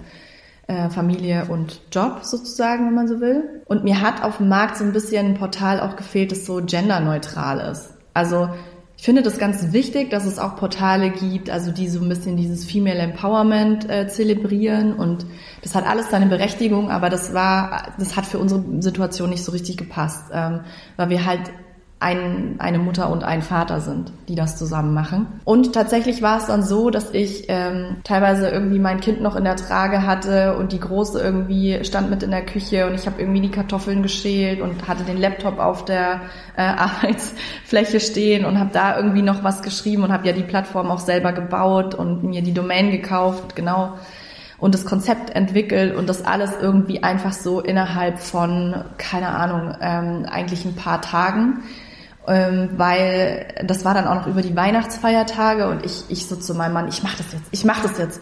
äh, Familie und Job sozusagen, wenn man so will. Und mir hat auf dem Markt so ein bisschen ein Portal auch gefehlt, das so genderneutral ist. Also ich finde das ganz wichtig, dass es auch Portale gibt, also die so ein bisschen dieses Female Empowerment äh, zelebrieren. Und das hat alles seine Berechtigung, aber das war, das hat für unsere Situation nicht so richtig gepasst, ähm, weil wir halt ein, eine Mutter und ein Vater sind, die das zusammen machen. Und tatsächlich war es dann so, dass ich ähm, teilweise irgendwie mein Kind noch in der Trage hatte und die Große irgendwie stand mit in der Küche und ich habe irgendwie die Kartoffeln geschält und hatte den Laptop auf der äh, Arbeitsfläche stehen und habe da irgendwie noch was geschrieben und habe ja die Plattform auch selber gebaut und mir die Domain gekauft, genau und das Konzept entwickelt und das alles irgendwie einfach so innerhalb von, keine Ahnung, ähm, eigentlich ein paar Tagen ähm, weil das war dann auch noch über die Weihnachtsfeiertage und ich, ich so zu meinem Mann, ich mach das jetzt, ich mach das jetzt.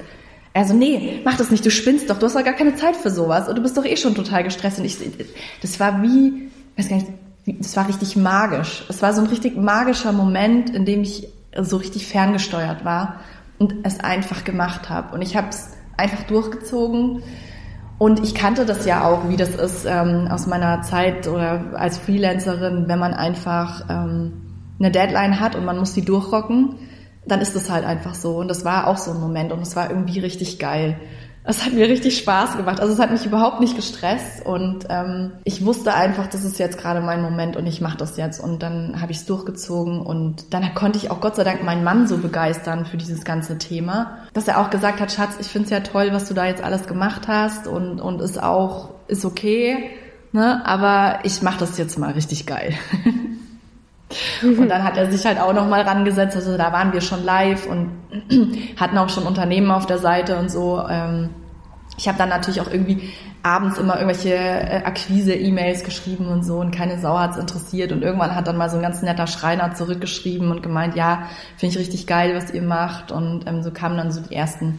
Er so, nee, mach das nicht, du spinnst doch, du hast doch gar keine Zeit für sowas und du bist doch eh schon total gestresst. Und ich, das war wie, weiß gar nicht, das war richtig magisch. Es war so ein richtig magischer Moment, in dem ich so richtig ferngesteuert war und es einfach gemacht habe. Und ich habe es einfach durchgezogen und ich kannte das ja auch, wie das ist ähm, aus meiner Zeit oder als Freelancerin, wenn man einfach ähm, eine Deadline hat und man muss die durchrocken, dann ist es halt einfach so. Und das war auch so ein Moment und es war irgendwie richtig geil. Es hat mir richtig Spaß gemacht. Also es hat mich überhaupt nicht gestresst und ähm, ich wusste einfach, das ist jetzt gerade mein Moment und ich mache das jetzt. Und dann habe ich es durchgezogen und dann konnte ich auch Gott sei Dank meinen Mann so begeistern für dieses ganze Thema, dass er auch gesagt hat, Schatz, ich finde es ja toll, was du da jetzt alles gemacht hast und und ist auch ist okay, ne? Aber ich mache das jetzt mal richtig geil. Und dann hat er sich halt auch nochmal rangesetzt. Also da waren wir schon live und hatten auch schon Unternehmen auf der Seite und so. Ähm, ich habe dann natürlich auch irgendwie abends immer irgendwelche äh, Akquise-E-Mails geschrieben und so und keine Sau hat's interessiert. Und irgendwann hat dann mal so ein ganz netter Schreiner zurückgeschrieben und gemeint, ja, finde ich richtig geil, was ihr macht. Und ähm, so kamen dann so die ersten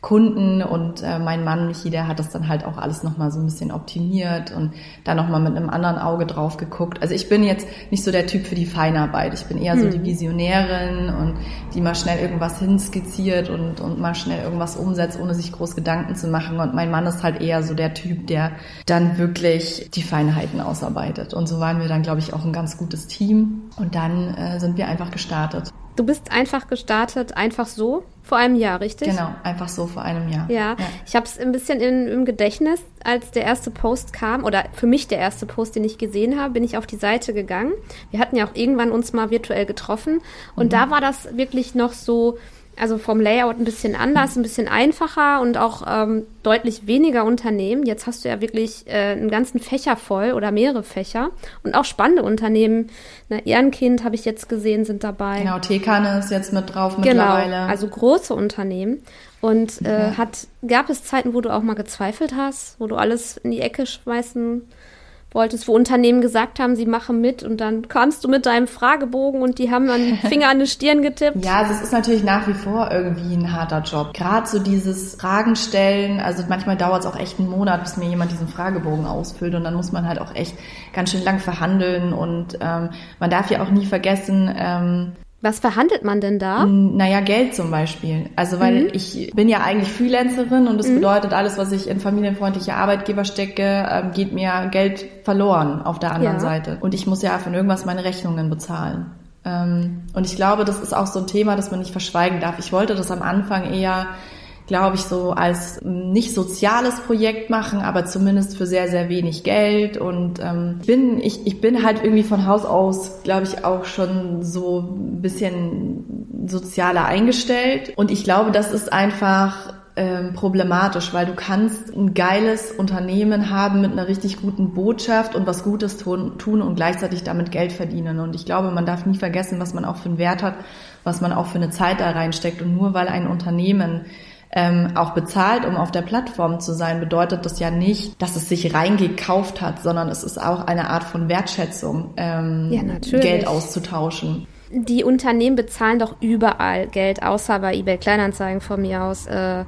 Kunden und äh, mein Mann Michi, der hat das dann halt auch alles nochmal so ein bisschen optimiert und da nochmal mit einem anderen Auge drauf geguckt. Also ich bin jetzt nicht so der Typ für die Feinarbeit. Ich bin eher so die hm. Visionärin und die mal schnell irgendwas hinskizziert und, und mal schnell irgendwas umsetzt, ohne sich groß Gedanken zu machen. Und mein Mann ist halt eher so der Typ, der dann wirklich die Feinheiten ausarbeitet. Und so waren wir dann, glaube ich, auch ein ganz gutes Team. Und dann äh, sind wir einfach gestartet. Du bist einfach gestartet, einfach so, vor einem Jahr, richtig? Genau, einfach so vor einem Jahr. Ja, ja. ich habe es ein bisschen in, im Gedächtnis, als der erste Post kam, oder für mich der erste Post, den ich gesehen habe, bin ich auf die Seite gegangen. Wir hatten ja auch irgendwann uns mal virtuell getroffen und mhm. da war das wirklich noch so, also vom Layout ein bisschen anders, ein bisschen einfacher und auch ähm, deutlich weniger Unternehmen. Jetzt hast du ja wirklich äh, einen ganzen Fächer voll oder mehrere Fächer und auch spannende Unternehmen. Na, Ehrenkind habe ich jetzt gesehen, sind dabei. Genau, Tekanne ist jetzt mit drauf genau, mittlerweile. Genau, also große Unternehmen. Und äh, hat, gab es Zeiten, wo du auch mal gezweifelt hast, wo du alles in die Ecke schmeißen wolltest, wo Unternehmen gesagt haben, sie machen mit und dann kamst du mit deinem Fragebogen und die haben dann Finger an die Stirn getippt. Ja, es ist natürlich nach wie vor irgendwie ein harter Job. Gerade so dieses Fragen stellen, also manchmal dauert es auch echt einen Monat, bis mir jemand diesen Fragebogen ausfüllt und dann muss man halt auch echt ganz schön lang verhandeln und ähm, man darf ja auch nie vergessen, ähm, was verhandelt man denn da? Naja, Geld zum Beispiel. Also weil mhm. ich bin ja eigentlich Freelancerin und das mhm. bedeutet, alles, was ich in familienfreundliche Arbeitgeber stecke, ähm, geht mir Geld verloren auf der anderen ja. Seite. Und ich muss ja von irgendwas meine Rechnungen bezahlen. Ähm, und ich glaube, das ist auch so ein Thema, das man nicht verschweigen darf. Ich wollte das am Anfang eher glaube ich, so als nicht soziales Projekt machen, aber zumindest für sehr, sehr wenig Geld. Und ähm, bin, ich, ich bin halt irgendwie von Haus aus, glaube ich, auch schon so ein bisschen sozialer eingestellt. Und ich glaube, das ist einfach ähm, problematisch, weil du kannst ein geiles Unternehmen haben mit einer richtig guten Botschaft und was Gutes tun und gleichzeitig damit Geld verdienen. Und ich glaube, man darf nie vergessen, was man auch für einen Wert hat, was man auch für eine Zeit da reinsteckt. Und nur weil ein Unternehmen ähm, auch bezahlt, um auf der Plattform zu sein, bedeutet das ja nicht, dass es sich reingekauft hat, sondern es ist auch eine Art von Wertschätzung, ähm, ja, Geld auszutauschen. Die Unternehmen bezahlen doch überall Geld, außer bei eBay Kleinanzeigen von mir aus. Äh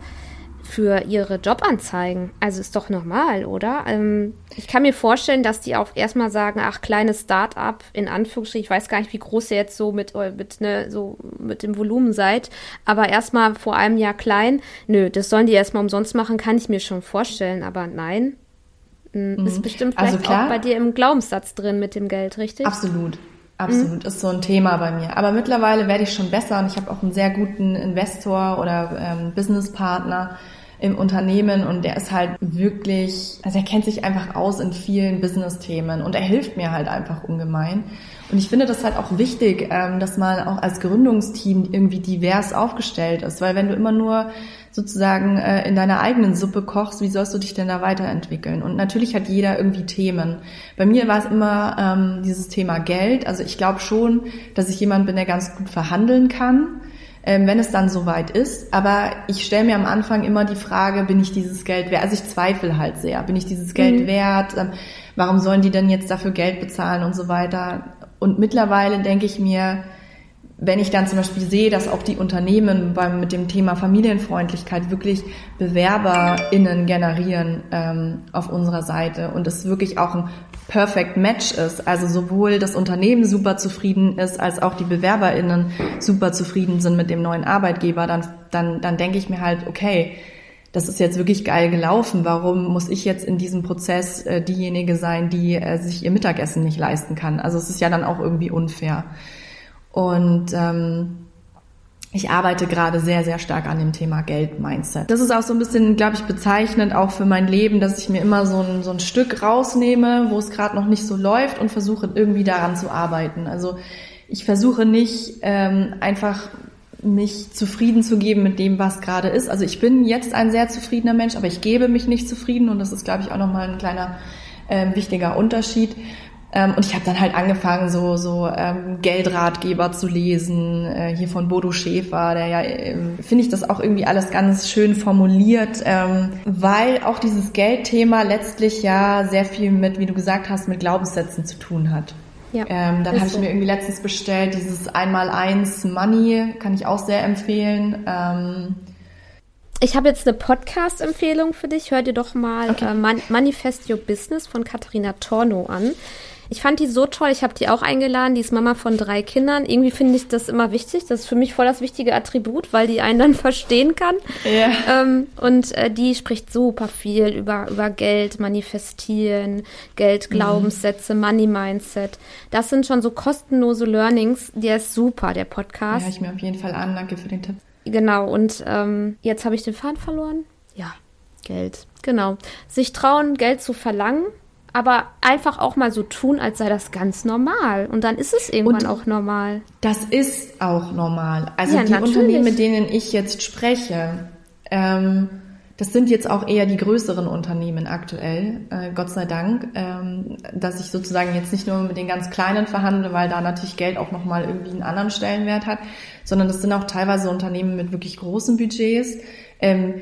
für ihre Jobanzeigen. Also ist doch normal, oder? Ähm, ich kann mir vorstellen, dass die auch erstmal sagen, ach, kleines Start-up, in Anführungsstrichen, ich weiß gar nicht, wie groß ihr jetzt so mit, mit, ne, so mit dem Volumen seid, aber erstmal vor einem Jahr klein. Nö, das sollen die erstmal umsonst machen, kann ich mir schon vorstellen, aber nein. Hm, mhm. Ist bestimmt also vielleicht also auch bei dir im Glaubenssatz drin mit dem Geld, richtig? Absolut. Absolut, mhm. ist so ein Thema bei mir. Aber mittlerweile werde ich schon besser und ich habe auch einen sehr guten Investor oder ähm, Businesspartner im Unternehmen und der ist halt wirklich, also er kennt sich einfach aus in vielen Business-Themen und er hilft mir halt einfach ungemein. Und ich finde das halt auch wichtig, ähm, dass man auch als Gründungsteam irgendwie divers aufgestellt ist, weil wenn du immer nur sozusagen äh, in deiner eigenen Suppe kochst, wie sollst du dich denn da weiterentwickeln? Und natürlich hat jeder irgendwie Themen. Bei mir war es immer ähm, dieses Thema Geld. Also ich glaube schon, dass ich jemand bin, der ganz gut verhandeln kann ähm, wenn es dann soweit ist. Aber ich stelle mir am Anfang immer die Frage, bin ich dieses Geld wert? Also ich zweifle halt sehr, bin ich dieses Geld mhm. wert? Ähm, warum sollen die denn jetzt dafür Geld bezahlen und so weiter? Und mittlerweile denke ich mir, wenn ich dann zum Beispiel sehe, dass auch die Unternehmen beim, mit dem Thema Familienfreundlichkeit wirklich BewerberInnen generieren ähm, auf unserer Seite und es wirklich auch ein Perfect Match ist, also sowohl das Unternehmen super zufrieden ist, als auch die BewerberInnen super zufrieden sind mit dem neuen Arbeitgeber, dann, dann, dann denke ich mir halt, okay, das ist jetzt wirklich geil gelaufen. Warum muss ich jetzt in diesem Prozess äh, diejenige sein, die äh, sich ihr Mittagessen nicht leisten kann? Also es ist ja dann auch irgendwie unfair. Und ähm, ich arbeite gerade sehr, sehr stark an dem Thema Geld-Mindset. Das ist auch so ein bisschen, glaube ich, bezeichnend auch für mein Leben, dass ich mir immer so ein, so ein Stück rausnehme, wo es gerade noch nicht so läuft und versuche irgendwie daran zu arbeiten. Also ich versuche nicht ähm, einfach mich zufrieden zu geben mit dem, was gerade ist. Also ich bin jetzt ein sehr zufriedener Mensch, aber ich gebe mich nicht zufrieden und das ist, glaube ich, auch nochmal ein kleiner äh, wichtiger Unterschied. Ähm, und ich habe dann halt angefangen, so, so ähm, Geldratgeber zu lesen, äh, hier von Bodo Schäfer, der ja, äh, finde ich das auch irgendwie alles ganz schön formuliert, ähm, weil auch dieses Geldthema letztlich ja sehr viel mit, wie du gesagt hast, mit Glaubenssätzen zu tun hat. Ja, ähm, dann habe ich so. mir irgendwie letztens bestellt, dieses Einmal-Eins Money, kann ich auch sehr empfehlen. Ähm, ich habe jetzt eine Podcast-Empfehlung für dich. Hör dir doch mal okay. äh, Man Manifest Your Business von Katharina Torno an. Ich fand die so toll. Ich habe die auch eingeladen. Die ist Mama von drei Kindern. Irgendwie finde ich das immer wichtig. Das ist für mich voll das wichtige Attribut, weil die einen dann verstehen kann. Ja. Ähm, und äh, die spricht super viel über, über Geld, Manifestieren, Geld, mhm. Glaubenssätze, mhm. Money Mindset. Das sind schon so kostenlose Learnings. Der ist super, der Podcast. Ja, ich mir auf jeden Fall an. Danke für den Tipp. Genau. Und ähm, jetzt habe ich den Faden verloren. Ja, Geld. Genau. Sich trauen, Geld zu verlangen aber einfach auch mal so tun, als sei das ganz normal. Und dann ist es irgendwann und auch normal. Das ist auch normal. Also ja, die natürlich. Unternehmen, mit denen ich jetzt spreche, ähm, das sind jetzt auch eher die größeren Unternehmen aktuell, äh, Gott sei Dank, ähm, dass ich sozusagen jetzt nicht nur mit den ganz kleinen verhandle, weil da natürlich Geld auch nochmal irgendwie einen anderen Stellenwert hat, sondern das sind auch teilweise Unternehmen mit wirklich großen Budgets, ähm,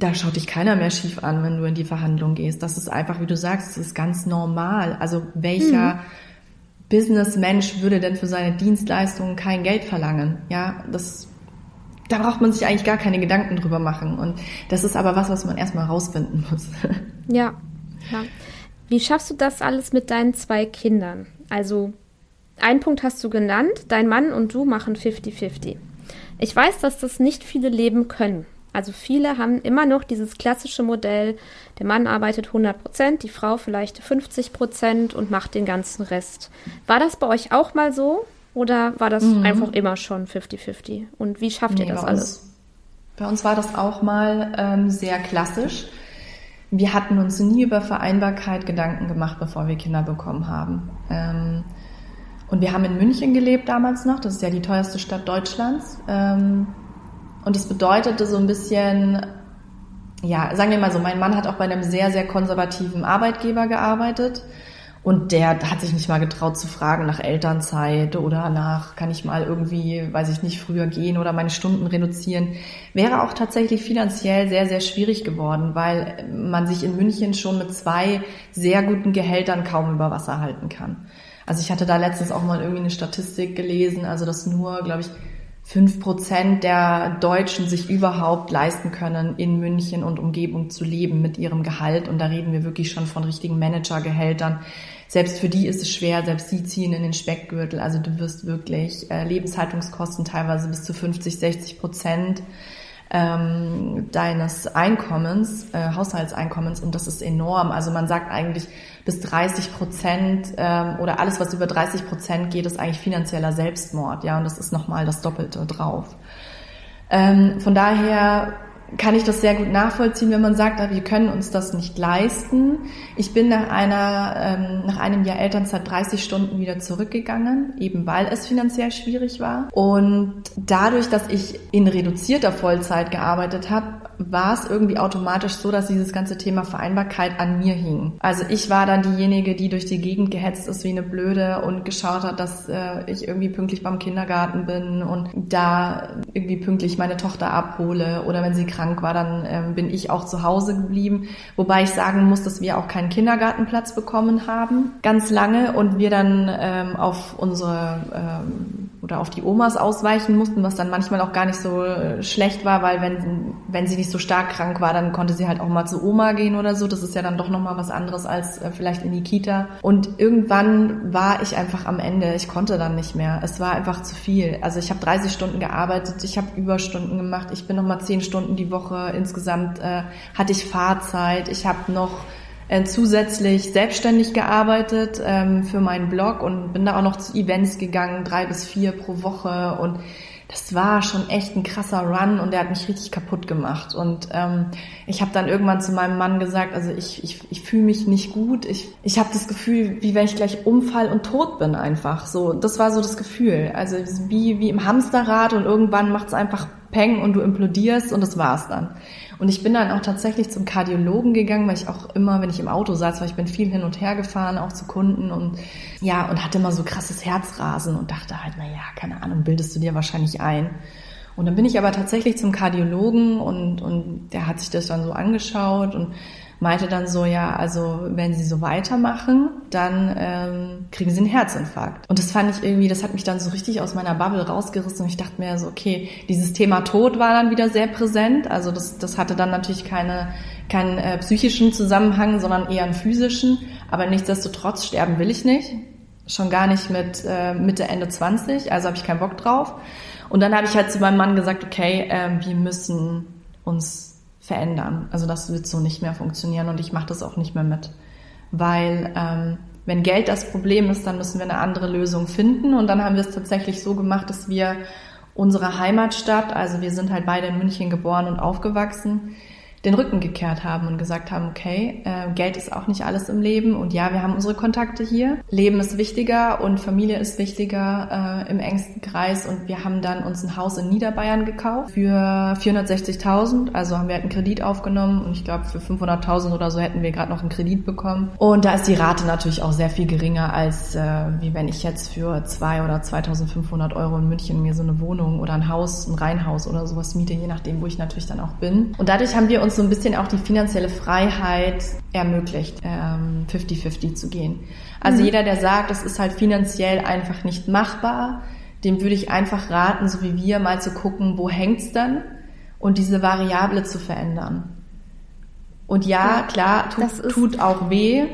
da schaut dich keiner mehr schief an, wenn du in die Verhandlung gehst. Das ist einfach, wie du sagst, das ist ganz normal. Also welcher mhm. Businessmensch würde denn für seine Dienstleistungen kein Geld verlangen? Ja, das, da braucht man sich eigentlich gar keine Gedanken drüber machen. Und das ist aber was, was man erstmal rausfinden muss. Ja, ja. Wie schaffst du das alles mit deinen zwei Kindern? Also, einen Punkt hast du genannt, dein Mann und du machen 50-50. Ich weiß, dass das nicht viele leben können. Also viele haben immer noch dieses klassische Modell, der Mann arbeitet 100 Prozent, die Frau vielleicht 50 Prozent und macht den ganzen Rest. War das bei euch auch mal so oder war das mhm. einfach immer schon 50-50? Und wie schafft nee, ihr das bei alles? Uns, bei uns war das auch mal ähm, sehr klassisch. Wir hatten uns nie über Vereinbarkeit Gedanken gemacht, bevor wir Kinder bekommen haben. Ähm, und wir haben in München gelebt damals noch, das ist ja die teuerste Stadt Deutschlands. Ähm, und es bedeutete so ein bisschen, ja, sagen wir mal so, mein Mann hat auch bei einem sehr, sehr konservativen Arbeitgeber gearbeitet. Und der hat sich nicht mal getraut zu fragen nach Elternzeit oder nach, kann ich mal irgendwie, weiß ich nicht, früher gehen oder meine Stunden reduzieren. Wäre auch tatsächlich finanziell sehr, sehr schwierig geworden, weil man sich in München schon mit zwei sehr guten Gehältern kaum über Wasser halten kann. Also ich hatte da letztens auch mal irgendwie eine Statistik gelesen, also dass nur, glaube ich, fünf Prozent der Deutschen sich überhaupt leisten können, in München und Umgebung zu leben mit ihrem Gehalt. Und da reden wir wirklich schon von richtigen Managergehältern. Selbst für die ist es schwer, selbst sie ziehen in den Speckgürtel. Also du wirst wirklich äh, Lebenshaltungskosten teilweise bis zu 50, 60 Prozent ähm, deines Einkommens, äh, Haushaltseinkommens und das ist enorm. Also man sagt eigentlich bis 30 Prozent ähm, oder alles, was über 30 Prozent geht, ist eigentlich finanzieller Selbstmord, ja, und das ist nochmal das Doppelte drauf. Ähm, von daher kann ich das sehr gut nachvollziehen, wenn man sagt, wir können uns das nicht leisten. Ich bin nach einer, ähm, nach einem Jahr Elternzeit 30 Stunden wieder zurückgegangen, eben weil es finanziell schwierig war. Und dadurch, dass ich in reduzierter Vollzeit gearbeitet habe, war es irgendwie automatisch so, dass dieses ganze Thema Vereinbarkeit an mir hing. Also ich war dann diejenige, die durch die Gegend gehetzt ist wie eine Blöde und geschaut hat, dass äh, ich irgendwie pünktlich beim Kindergarten bin und da irgendwie pünktlich meine Tochter abhole oder wenn sie krank war, dann ähm, bin ich auch zu Hause geblieben. Wobei ich sagen muss, dass wir auch keinen Kindergartenplatz bekommen haben, ganz lange und wir dann ähm, auf unsere ähm, oder auf die Omas ausweichen mussten, was dann manchmal auch gar nicht so äh, schlecht war, weil wenn, wenn sie nicht so stark krank war, dann konnte sie halt auch mal zu Oma gehen oder so. Das ist ja dann doch nochmal was anderes als äh, vielleicht in die Kita. Und irgendwann war ich einfach am Ende. Ich konnte dann nicht mehr. Es war einfach zu viel. Also ich habe 30 Stunden gearbeitet, ich habe Überstunden gemacht, ich bin nochmal 10 Stunden die Woche. Insgesamt äh, hatte ich Fahrzeit, ich habe noch äh, zusätzlich selbstständig gearbeitet ähm, für meinen Blog und bin da auch noch zu Events gegangen, drei bis vier pro Woche und das war schon echt ein krasser Run und der hat mich richtig kaputt gemacht. Und ähm, ich habe dann irgendwann zu meinem Mann gesagt, also ich, ich, ich fühle mich nicht gut. Ich, ich habe das Gefühl, wie wenn ich gleich umfall und tot bin einfach. So, das war so das Gefühl. Also wie, wie im Hamsterrad und irgendwann macht es einfach Peng und du implodierst und das war's dann. Und ich bin dann auch tatsächlich zum Kardiologen gegangen, weil ich auch immer, wenn ich im Auto saß, weil ich bin viel hin und her gefahren, auch zu Kunden und ja, und hatte immer so krasses Herzrasen und dachte halt, na ja, keine Ahnung, bildest du dir wahrscheinlich ein. Und dann bin ich aber tatsächlich zum Kardiologen und, und der hat sich das dann so angeschaut und meinte dann so, ja, also wenn Sie so weitermachen, dann ähm, kriegen Sie einen Herzinfarkt. Und das fand ich irgendwie, das hat mich dann so richtig aus meiner Bubble rausgerissen und ich dachte mir so, okay, dieses Thema Tod war dann wieder sehr präsent. Also das, das hatte dann natürlich keine, keinen äh, psychischen Zusammenhang, sondern eher einen physischen. Aber nichtsdestotrotz sterben will ich nicht. Schon gar nicht mit äh, Mitte, Ende 20, also habe ich keinen Bock drauf. Und dann habe ich halt zu meinem Mann gesagt, okay, äh, wir müssen uns verändern. Also das wird so nicht mehr funktionieren und ich mache das auch nicht mehr mit. Weil ähm, wenn Geld das Problem ist, dann müssen wir eine andere Lösung finden. Und dann haben wir es tatsächlich so gemacht, dass wir unsere Heimatstadt, also wir sind halt beide in München geboren und aufgewachsen, den Rücken gekehrt haben und gesagt haben, okay, äh, Geld ist auch nicht alles im Leben und ja, wir haben unsere Kontakte hier. Leben ist wichtiger und Familie ist wichtiger äh, im engsten Kreis und wir haben dann uns ein Haus in Niederbayern gekauft für 460.000. Also haben wir halt einen Kredit aufgenommen und ich glaube für 500.000 oder so hätten wir gerade noch einen Kredit bekommen. Und da ist die Rate natürlich auch sehr viel geringer als äh, wie wenn ich jetzt für zwei oder 2.500 Euro in München mir so eine Wohnung oder ein Haus, ein Reihenhaus oder sowas miete, je nachdem, wo ich natürlich dann auch bin. Und dadurch haben wir uns uns so ein bisschen auch die finanzielle Freiheit ermöglicht, 50-50 ähm, zu gehen. Also mhm. jeder, der sagt, es ist halt finanziell einfach nicht machbar, dem würde ich einfach raten, so wie wir, mal zu gucken, wo hängt's dann und diese Variable zu verändern. Und ja, ja klar, tut, tut auch weh,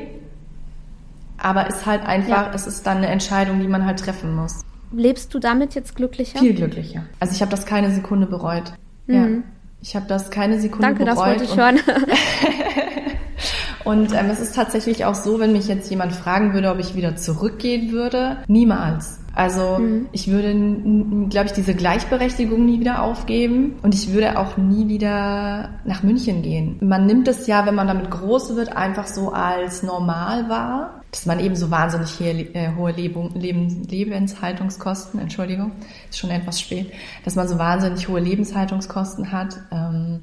aber ist halt einfach, ja. es ist dann eine Entscheidung, die man halt treffen muss. Lebst du damit jetzt glücklicher? Viel glücklicher. Also ich habe das keine Sekunde bereut. Mhm. Ja. Ich habe das keine Sekunde Danke, bereut. Danke, das wollte ich hören. und ähm, es ist tatsächlich auch so, wenn mich jetzt jemand fragen würde, ob ich wieder zurückgehen würde, niemals. Also mhm. ich würde, glaube ich, diese Gleichberechtigung nie wieder aufgeben und ich würde auch nie wieder nach München gehen. Man nimmt es ja, wenn man damit groß wird, einfach so als normal wahr, dass man eben so wahnsinnig äh, hohe Leben, Leben, Lebenshaltungskosten, Entschuldigung, ist schon etwas spät, dass man so wahnsinnig hohe Lebenshaltungskosten hat. Ähm,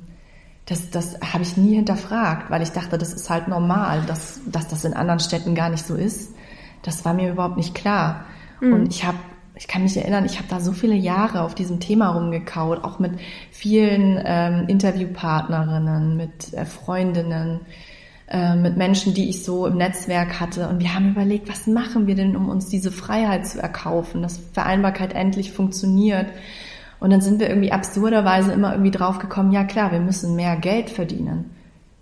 das, das habe ich nie hinterfragt, weil ich dachte, das ist halt normal, dass, dass das in anderen Städten gar nicht so ist. Das war mir überhaupt nicht klar. Mhm. Und ich habe ich kann mich erinnern, ich habe da so viele Jahre auf diesem Thema rumgekaut, auch mit vielen ähm, Interviewpartnerinnen, mit äh, Freundinnen, äh, mit Menschen, die ich so im Netzwerk hatte. Und wir haben überlegt, was machen wir denn, um uns diese Freiheit zu erkaufen, dass Vereinbarkeit endlich funktioniert. Und dann sind wir irgendwie absurderweise immer irgendwie draufgekommen, ja klar, wir müssen mehr Geld verdienen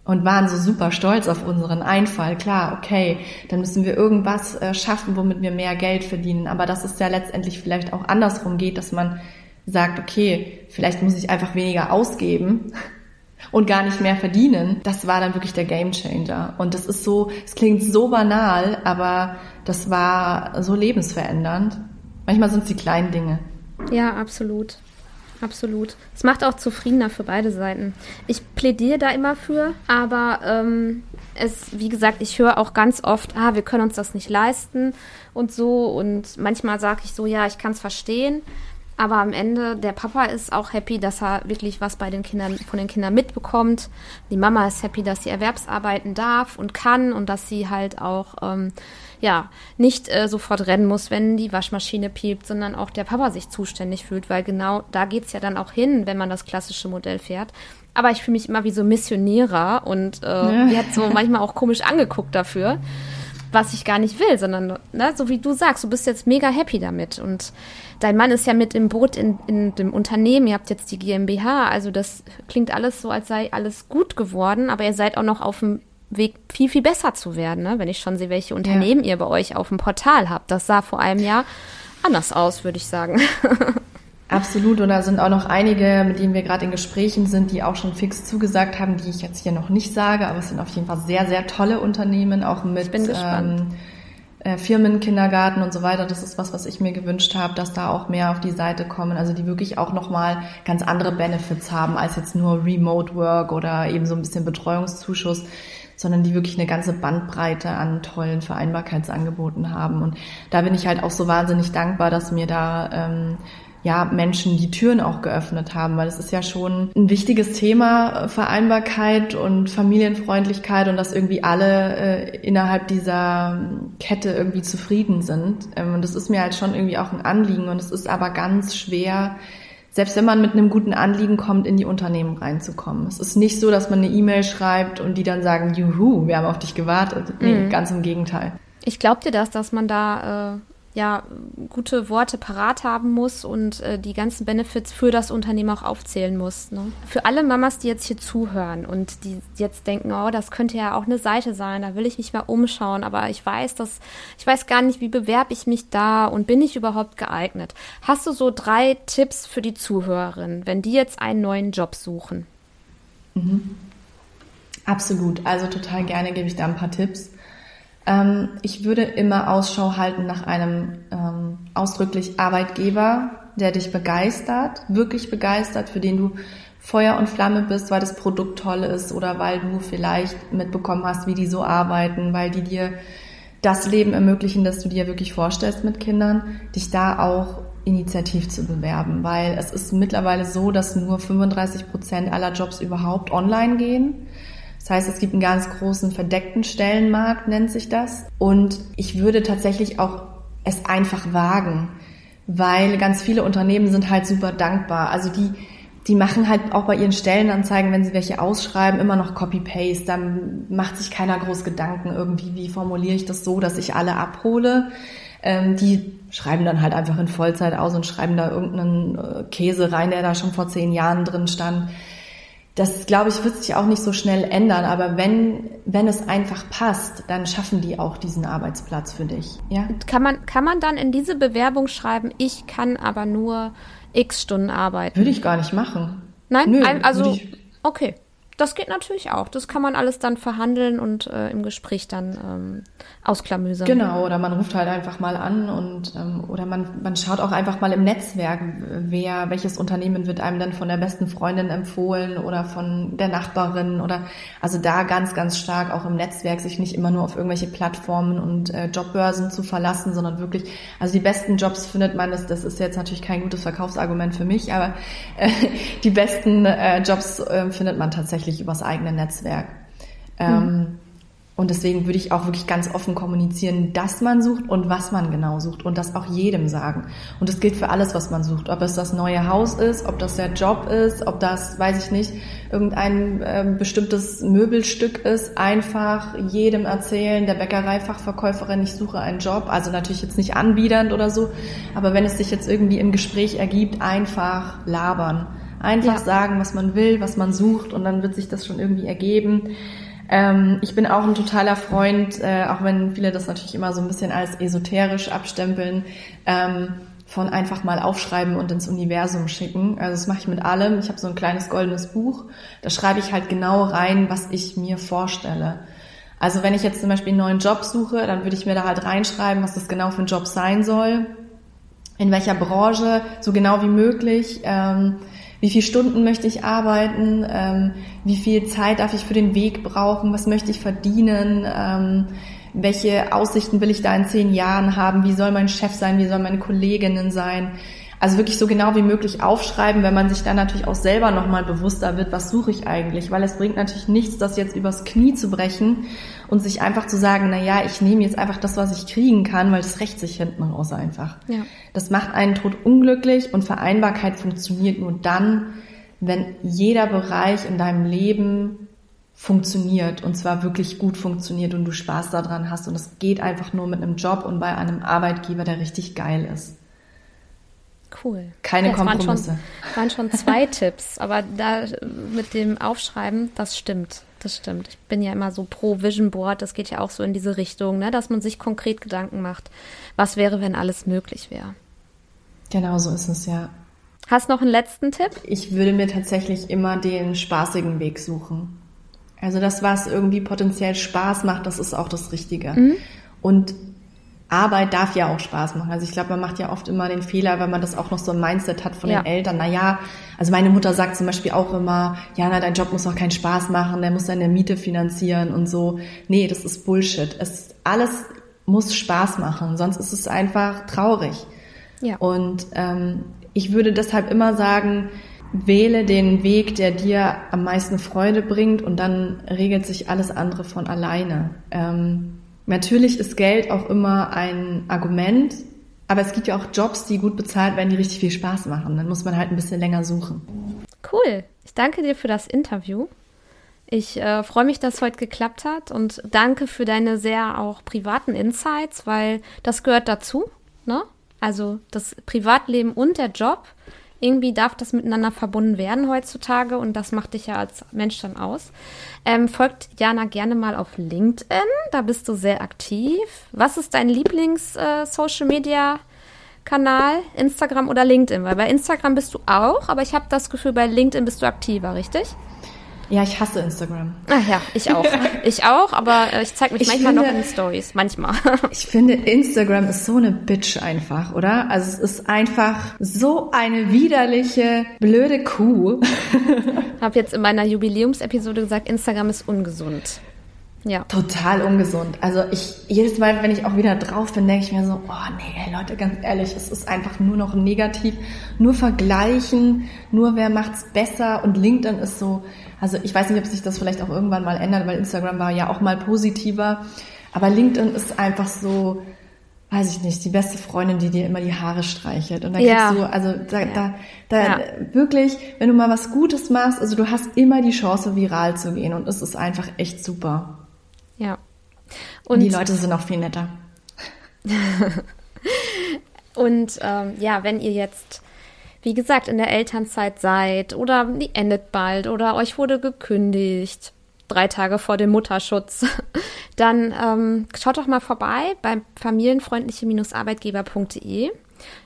und waren so super stolz auf unseren Einfall. Klar, okay, dann müssen wir irgendwas äh, schaffen, womit wir mehr Geld verdienen. Aber dass es ja letztendlich vielleicht auch andersrum geht, dass man sagt, okay, vielleicht muss ich einfach weniger ausgeben und gar nicht mehr verdienen. Das war dann wirklich der Gamechanger. Und das ist so, es klingt so banal, aber das war so lebensverändernd. Manchmal sind es die kleinen Dinge. Ja, absolut absolut. Es macht auch zufriedener für beide Seiten. Ich plädiere da immer für, aber ähm, es, wie gesagt, ich höre auch ganz oft, ah, wir können uns das nicht leisten und so. Und manchmal sage ich so, ja, ich kann es verstehen. Aber am Ende, der Papa ist auch happy, dass er wirklich was bei den Kindern, von den Kindern mitbekommt. Die Mama ist happy, dass sie erwerbsarbeiten darf und kann und dass sie halt auch ähm, ja, nicht äh, sofort rennen muss, wenn die Waschmaschine piept, sondern auch der Papa sich zuständig fühlt, weil genau da geht's ja dann auch hin, wenn man das klassische Modell fährt. Aber ich fühle mich immer wie so Missionierer und äh, ja. die hat so manchmal auch komisch angeguckt dafür, was ich gar nicht will, sondern, ne, so wie du sagst, du bist jetzt mega happy damit und dein Mann ist ja mit im Boot in, in dem Unternehmen, ihr habt jetzt die GmbH, also das klingt alles so, als sei alles gut geworden, aber ihr seid auch noch auf dem Weg, viel, viel besser zu werden, ne? wenn ich schon sehe, welche Unternehmen ja. ihr bei euch auf dem Portal habt. Das sah vor einem Jahr anders aus, würde ich sagen. Absolut. Und da sind auch noch einige, mit denen wir gerade in Gesprächen sind, die auch schon fix zugesagt haben, die ich jetzt hier noch nicht sage, aber es sind auf jeden Fall sehr, sehr tolle Unternehmen, auch mit ähm, äh, Firmenkindergarten und so weiter. Das ist was, was ich mir gewünscht habe, dass da auch mehr auf die Seite kommen, also die wirklich auch nochmal ganz andere Benefits haben als jetzt nur Remote Work oder eben so ein bisschen Betreuungszuschuss sondern die wirklich eine ganze Bandbreite an tollen Vereinbarkeitsangeboten haben. Und da bin ich halt auch so wahnsinnig dankbar, dass mir da ähm, ja, Menschen die Türen auch geöffnet haben, weil es ist ja schon ein wichtiges Thema, Vereinbarkeit und Familienfreundlichkeit und dass irgendwie alle äh, innerhalb dieser Kette irgendwie zufrieden sind. Ähm, und das ist mir halt schon irgendwie auch ein Anliegen und es ist aber ganz schwer, selbst wenn man mit einem guten Anliegen kommt, in die Unternehmen reinzukommen. Es ist nicht so, dass man eine E-Mail schreibt und die dann sagen, juhu, wir haben auf dich gewartet. Nee, mhm. ganz im Gegenteil. Ich glaube dir das, dass man da äh, ja gute Worte parat haben muss und äh, die ganzen Benefits für das Unternehmen auch aufzählen muss. Ne? Für alle Mamas, die jetzt hier zuhören und die jetzt denken, oh, das könnte ja auch eine Seite sein, da will ich mich mal umschauen, aber ich weiß, dass ich weiß gar nicht, wie bewerbe ich mich da und bin ich überhaupt geeignet. Hast du so drei Tipps für die Zuhörerin, wenn die jetzt einen neuen Job suchen? Mhm. Absolut, also total gerne gebe ich da ein paar Tipps. Ähm, ich würde immer Ausschau halten nach einem ähm, ausdrücklich Arbeitgeber, der dich begeistert, wirklich begeistert, für den du Feuer und Flamme bist, weil das Produkt toll ist oder weil du vielleicht mitbekommen hast, wie die so arbeiten, weil die dir das Leben ermöglichen, das du dir wirklich vorstellst mit Kindern, dich da auch initiativ zu bewerben, weil es ist mittlerweile so, dass nur 35 Prozent aller Jobs überhaupt online gehen. Das heißt, es gibt einen ganz großen verdeckten Stellenmarkt, nennt sich das. Und ich würde tatsächlich auch es einfach wagen, weil ganz viele Unternehmen sind halt super dankbar. Also die, die machen halt auch bei ihren Stellenanzeigen, wenn sie welche ausschreiben, immer noch Copy-Paste. Dann macht sich keiner groß Gedanken irgendwie, wie formuliere ich das so, dass ich alle abhole. Ähm, die schreiben dann halt einfach in Vollzeit aus und schreiben da irgendeinen äh, Käse rein, der da schon vor zehn Jahren drin stand das, glaube ich, wird sich auch nicht so schnell ändern. Aber wenn, wenn es einfach passt, dann schaffen die auch diesen Arbeitsplatz für dich. Ja? Kann man, kann man dann in diese Bewerbung schreiben, ich kann aber nur x Stunden arbeiten? Würde ich gar nicht machen. Nein, Nö, also, okay. Das geht natürlich auch. Das kann man alles dann verhandeln und äh, im Gespräch dann ähm, ausklamüsern. Genau, oder man ruft halt einfach mal an und ähm, oder man, man schaut auch einfach mal im Netzwerk, wer, welches Unternehmen wird einem dann von der besten Freundin empfohlen oder von der Nachbarin oder also da ganz, ganz stark auch im Netzwerk sich nicht immer nur auf irgendwelche Plattformen und äh, Jobbörsen zu verlassen, sondern wirklich, also die besten Jobs findet man, das, das ist jetzt natürlich kein gutes Verkaufsargument für mich, aber äh, die besten äh, Jobs äh, findet man tatsächlich übers eigene Netzwerk. Mhm. Und deswegen würde ich auch wirklich ganz offen kommunizieren, dass man sucht und was man genau sucht und das auch jedem sagen. Und das gilt für alles, was man sucht. Ob es das neue Haus ist, ob das der Job ist, ob das, weiß ich nicht, irgendein äh, bestimmtes Möbelstück ist. Einfach jedem erzählen, der Bäckereifachverkäuferin, ich suche einen Job. Also natürlich jetzt nicht anbiedernd oder so. Aber wenn es sich jetzt irgendwie im Gespräch ergibt, einfach labern. Einfach ja. sagen, was man will, was man sucht und dann wird sich das schon irgendwie ergeben. Ähm, ich bin auch ein totaler Freund, äh, auch wenn viele das natürlich immer so ein bisschen als esoterisch abstempeln, ähm, von einfach mal aufschreiben und ins Universum schicken. Also das mache ich mit allem. Ich habe so ein kleines goldenes Buch, da schreibe ich halt genau rein, was ich mir vorstelle. Also wenn ich jetzt zum Beispiel einen neuen Job suche, dann würde ich mir da halt reinschreiben, was das genau für ein Job sein soll, in welcher Branche, so genau wie möglich. Ähm, wie viele Stunden möchte ich arbeiten, ähm, wie viel Zeit darf ich für den Weg brauchen, was möchte ich verdienen, ähm, welche Aussichten will ich da in zehn Jahren haben, wie soll mein Chef sein, wie sollen meine Kolleginnen sein. Also wirklich so genau wie möglich aufschreiben, wenn man sich dann natürlich auch selber nochmal bewusster wird, was suche ich eigentlich, weil es bringt natürlich nichts, das jetzt übers Knie zu brechen und sich einfach zu sagen, na ja, ich nehme jetzt einfach das, was ich kriegen kann, weil das rächt sich hinten raus einfach. Ja. Das macht einen tot unglücklich und Vereinbarkeit funktioniert nur dann, wenn jeder Bereich in deinem Leben funktioniert und zwar wirklich gut funktioniert und du Spaß daran hast und es geht einfach nur mit einem Job und bei einem Arbeitgeber, der richtig geil ist. Cool. Keine ja, Kompromisse. Waren schon, waren schon zwei Tipps, aber da mit dem Aufschreiben, das stimmt. Das stimmt. Ich bin ja immer so pro Vision Board. Das geht ja auch so in diese Richtung, ne? dass man sich konkret Gedanken macht, was wäre, wenn alles möglich wäre. Genau so ist es ja. Hast noch einen letzten Tipp? Ich würde mir tatsächlich immer den spaßigen Weg suchen. Also das, was irgendwie potenziell Spaß macht, das ist auch das Richtige. Mhm. Und Arbeit darf ja auch Spaß machen. Also ich glaube, man macht ja oft immer den Fehler, wenn man das auch noch so ein Mindset hat von ja. den Eltern. Na ja, also meine Mutter sagt zum Beispiel auch immer, ja, na, dein Job muss auch keinen Spaß machen, der muss deine Miete finanzieren und so. Nee, das ist Bullshit. Es, alles muss Spaß machen, sonst ist es einfach traurig. Ja. Und ähm, ich würde deshalb immer sagen, wähle den Weg, der dir am meisten Freude bringt und dann regelt sich alles andere von alleine. Ähm, natürlich ist Geld auch immer ein Argument, aber es gibt ja auch Jobs, die gut bezahlt werden, die richtig viel Spaß machen. Dann muss man halt ein bisschen länger suchen. Cool. Ich danke dir für das Interview. Ich äh, freue mich, dass es heute geklappt hat und danke für deine sehr auch privaten Insights, weil das gehört dazu. Ne? Also das Privatleben und der Job irgendwie darf das miteinander verbunden werden heutzutage und das macht dich ja als Mensch dann aus. Ähm, folgt Jana gerne mal auf LinkedIn, da bist du sehr aktiv. Was ist dein Lieblings-Social-Media-Kanal? Äh, Instagram oder LinkedIn? Weil bei Instagram bist du auch, aber ich habe das Gefühl, bei LinkedIn bist du aktiver, richtig? Ja, ich hasse Instagram. Ach ja, ich auch. ich auch, aber äh, ich zeige mich ich manchmal finde, noch in Stories. Manchmal. ich finde, Instagram ist so eine Bitch einfach, oder? Also es ist einfach so eine widerliche, blöde Kuh. habe jetzt in meiner Jubiläumsepisode gesagt, Instagram ist ungesund. Ja. Total ungesund. Also ich, jedes Mal, wenn ich auch wieder drauf bin, denke ich mir so, oh nee, Leute, ganz ehrlich, es ist einfach nur noch negativ. Nur vergleichen, nur wer macht's besser und LinkedIn ist so, also ich weiß nicht, ob sich das vielleicht auch irgendwann mal ändert, weil Instagram war ja auch mal positiver. Aber LinkedIn ist einfach so, weiß ich nicht, die beste Freundin, die dir immer die Haare streichelt. Und da ja. kriegst du, also da, ja. da, da ja. wirklich, wenn du mal was Gutes machst, also du hast immer die Chance, viral zu gehen. Und es ist einfach echt super. Ja. Und, die Leute sind auch viel netter. und ähm, ja, wenn ihr jetzt wie gesagt, in der Elternzeit seid oder die endet bald oder euch wurde gekündigt, drei Tage vor dem Mutterschutz, dann ähm, schaut doch mal vorbei bei familienfreundliche-arbeitgeber.de.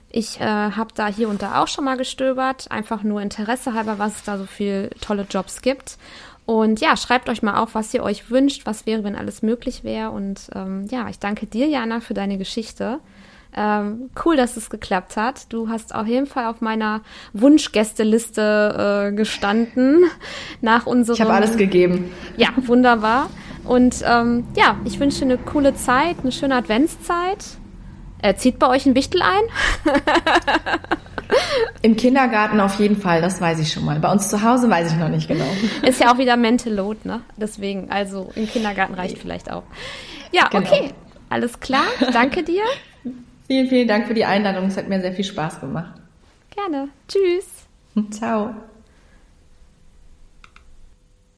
Ich äh, habe da hier und da auch schon mal gestöbert, einfach nur Interesse halber, was es da so viele tolle Jobs gibt. Und ja, schreibt euch mal auf, was ihr euch wünscht, was wäre, wenn alles möglich wäre. Und ähm, ja, ich danke dir, Jana, für deine Geschichte. Ähm, cool, dass es geklappt hat. Du hast auf jeden Fall auf meiner Wunschgästeliste äh, gestanden nach unserem. Ich habe alles gegeben. Ja, wunderbar. Und ähm, ja, ich wünsche eine coole Zeit, eine schöne Adventszeit. Äh, zieht bei euch ein Wichtel ein? Im Kindergarten auf jeden Fall, das weiß ich schon mal. Bei uns zu Hause weiß ich noch nicht genau. Ist ja auch wieder Mental Load, ne? Deswegen, also im Kindergarten reicht vielleicht auch. Ja, genau. okay. Alles klar. Danke dir. Vielen, vielen Dank für die Einladung. Es hat mir sehr viel Spaß gemacht. Gerne. Tschüss. Ciao.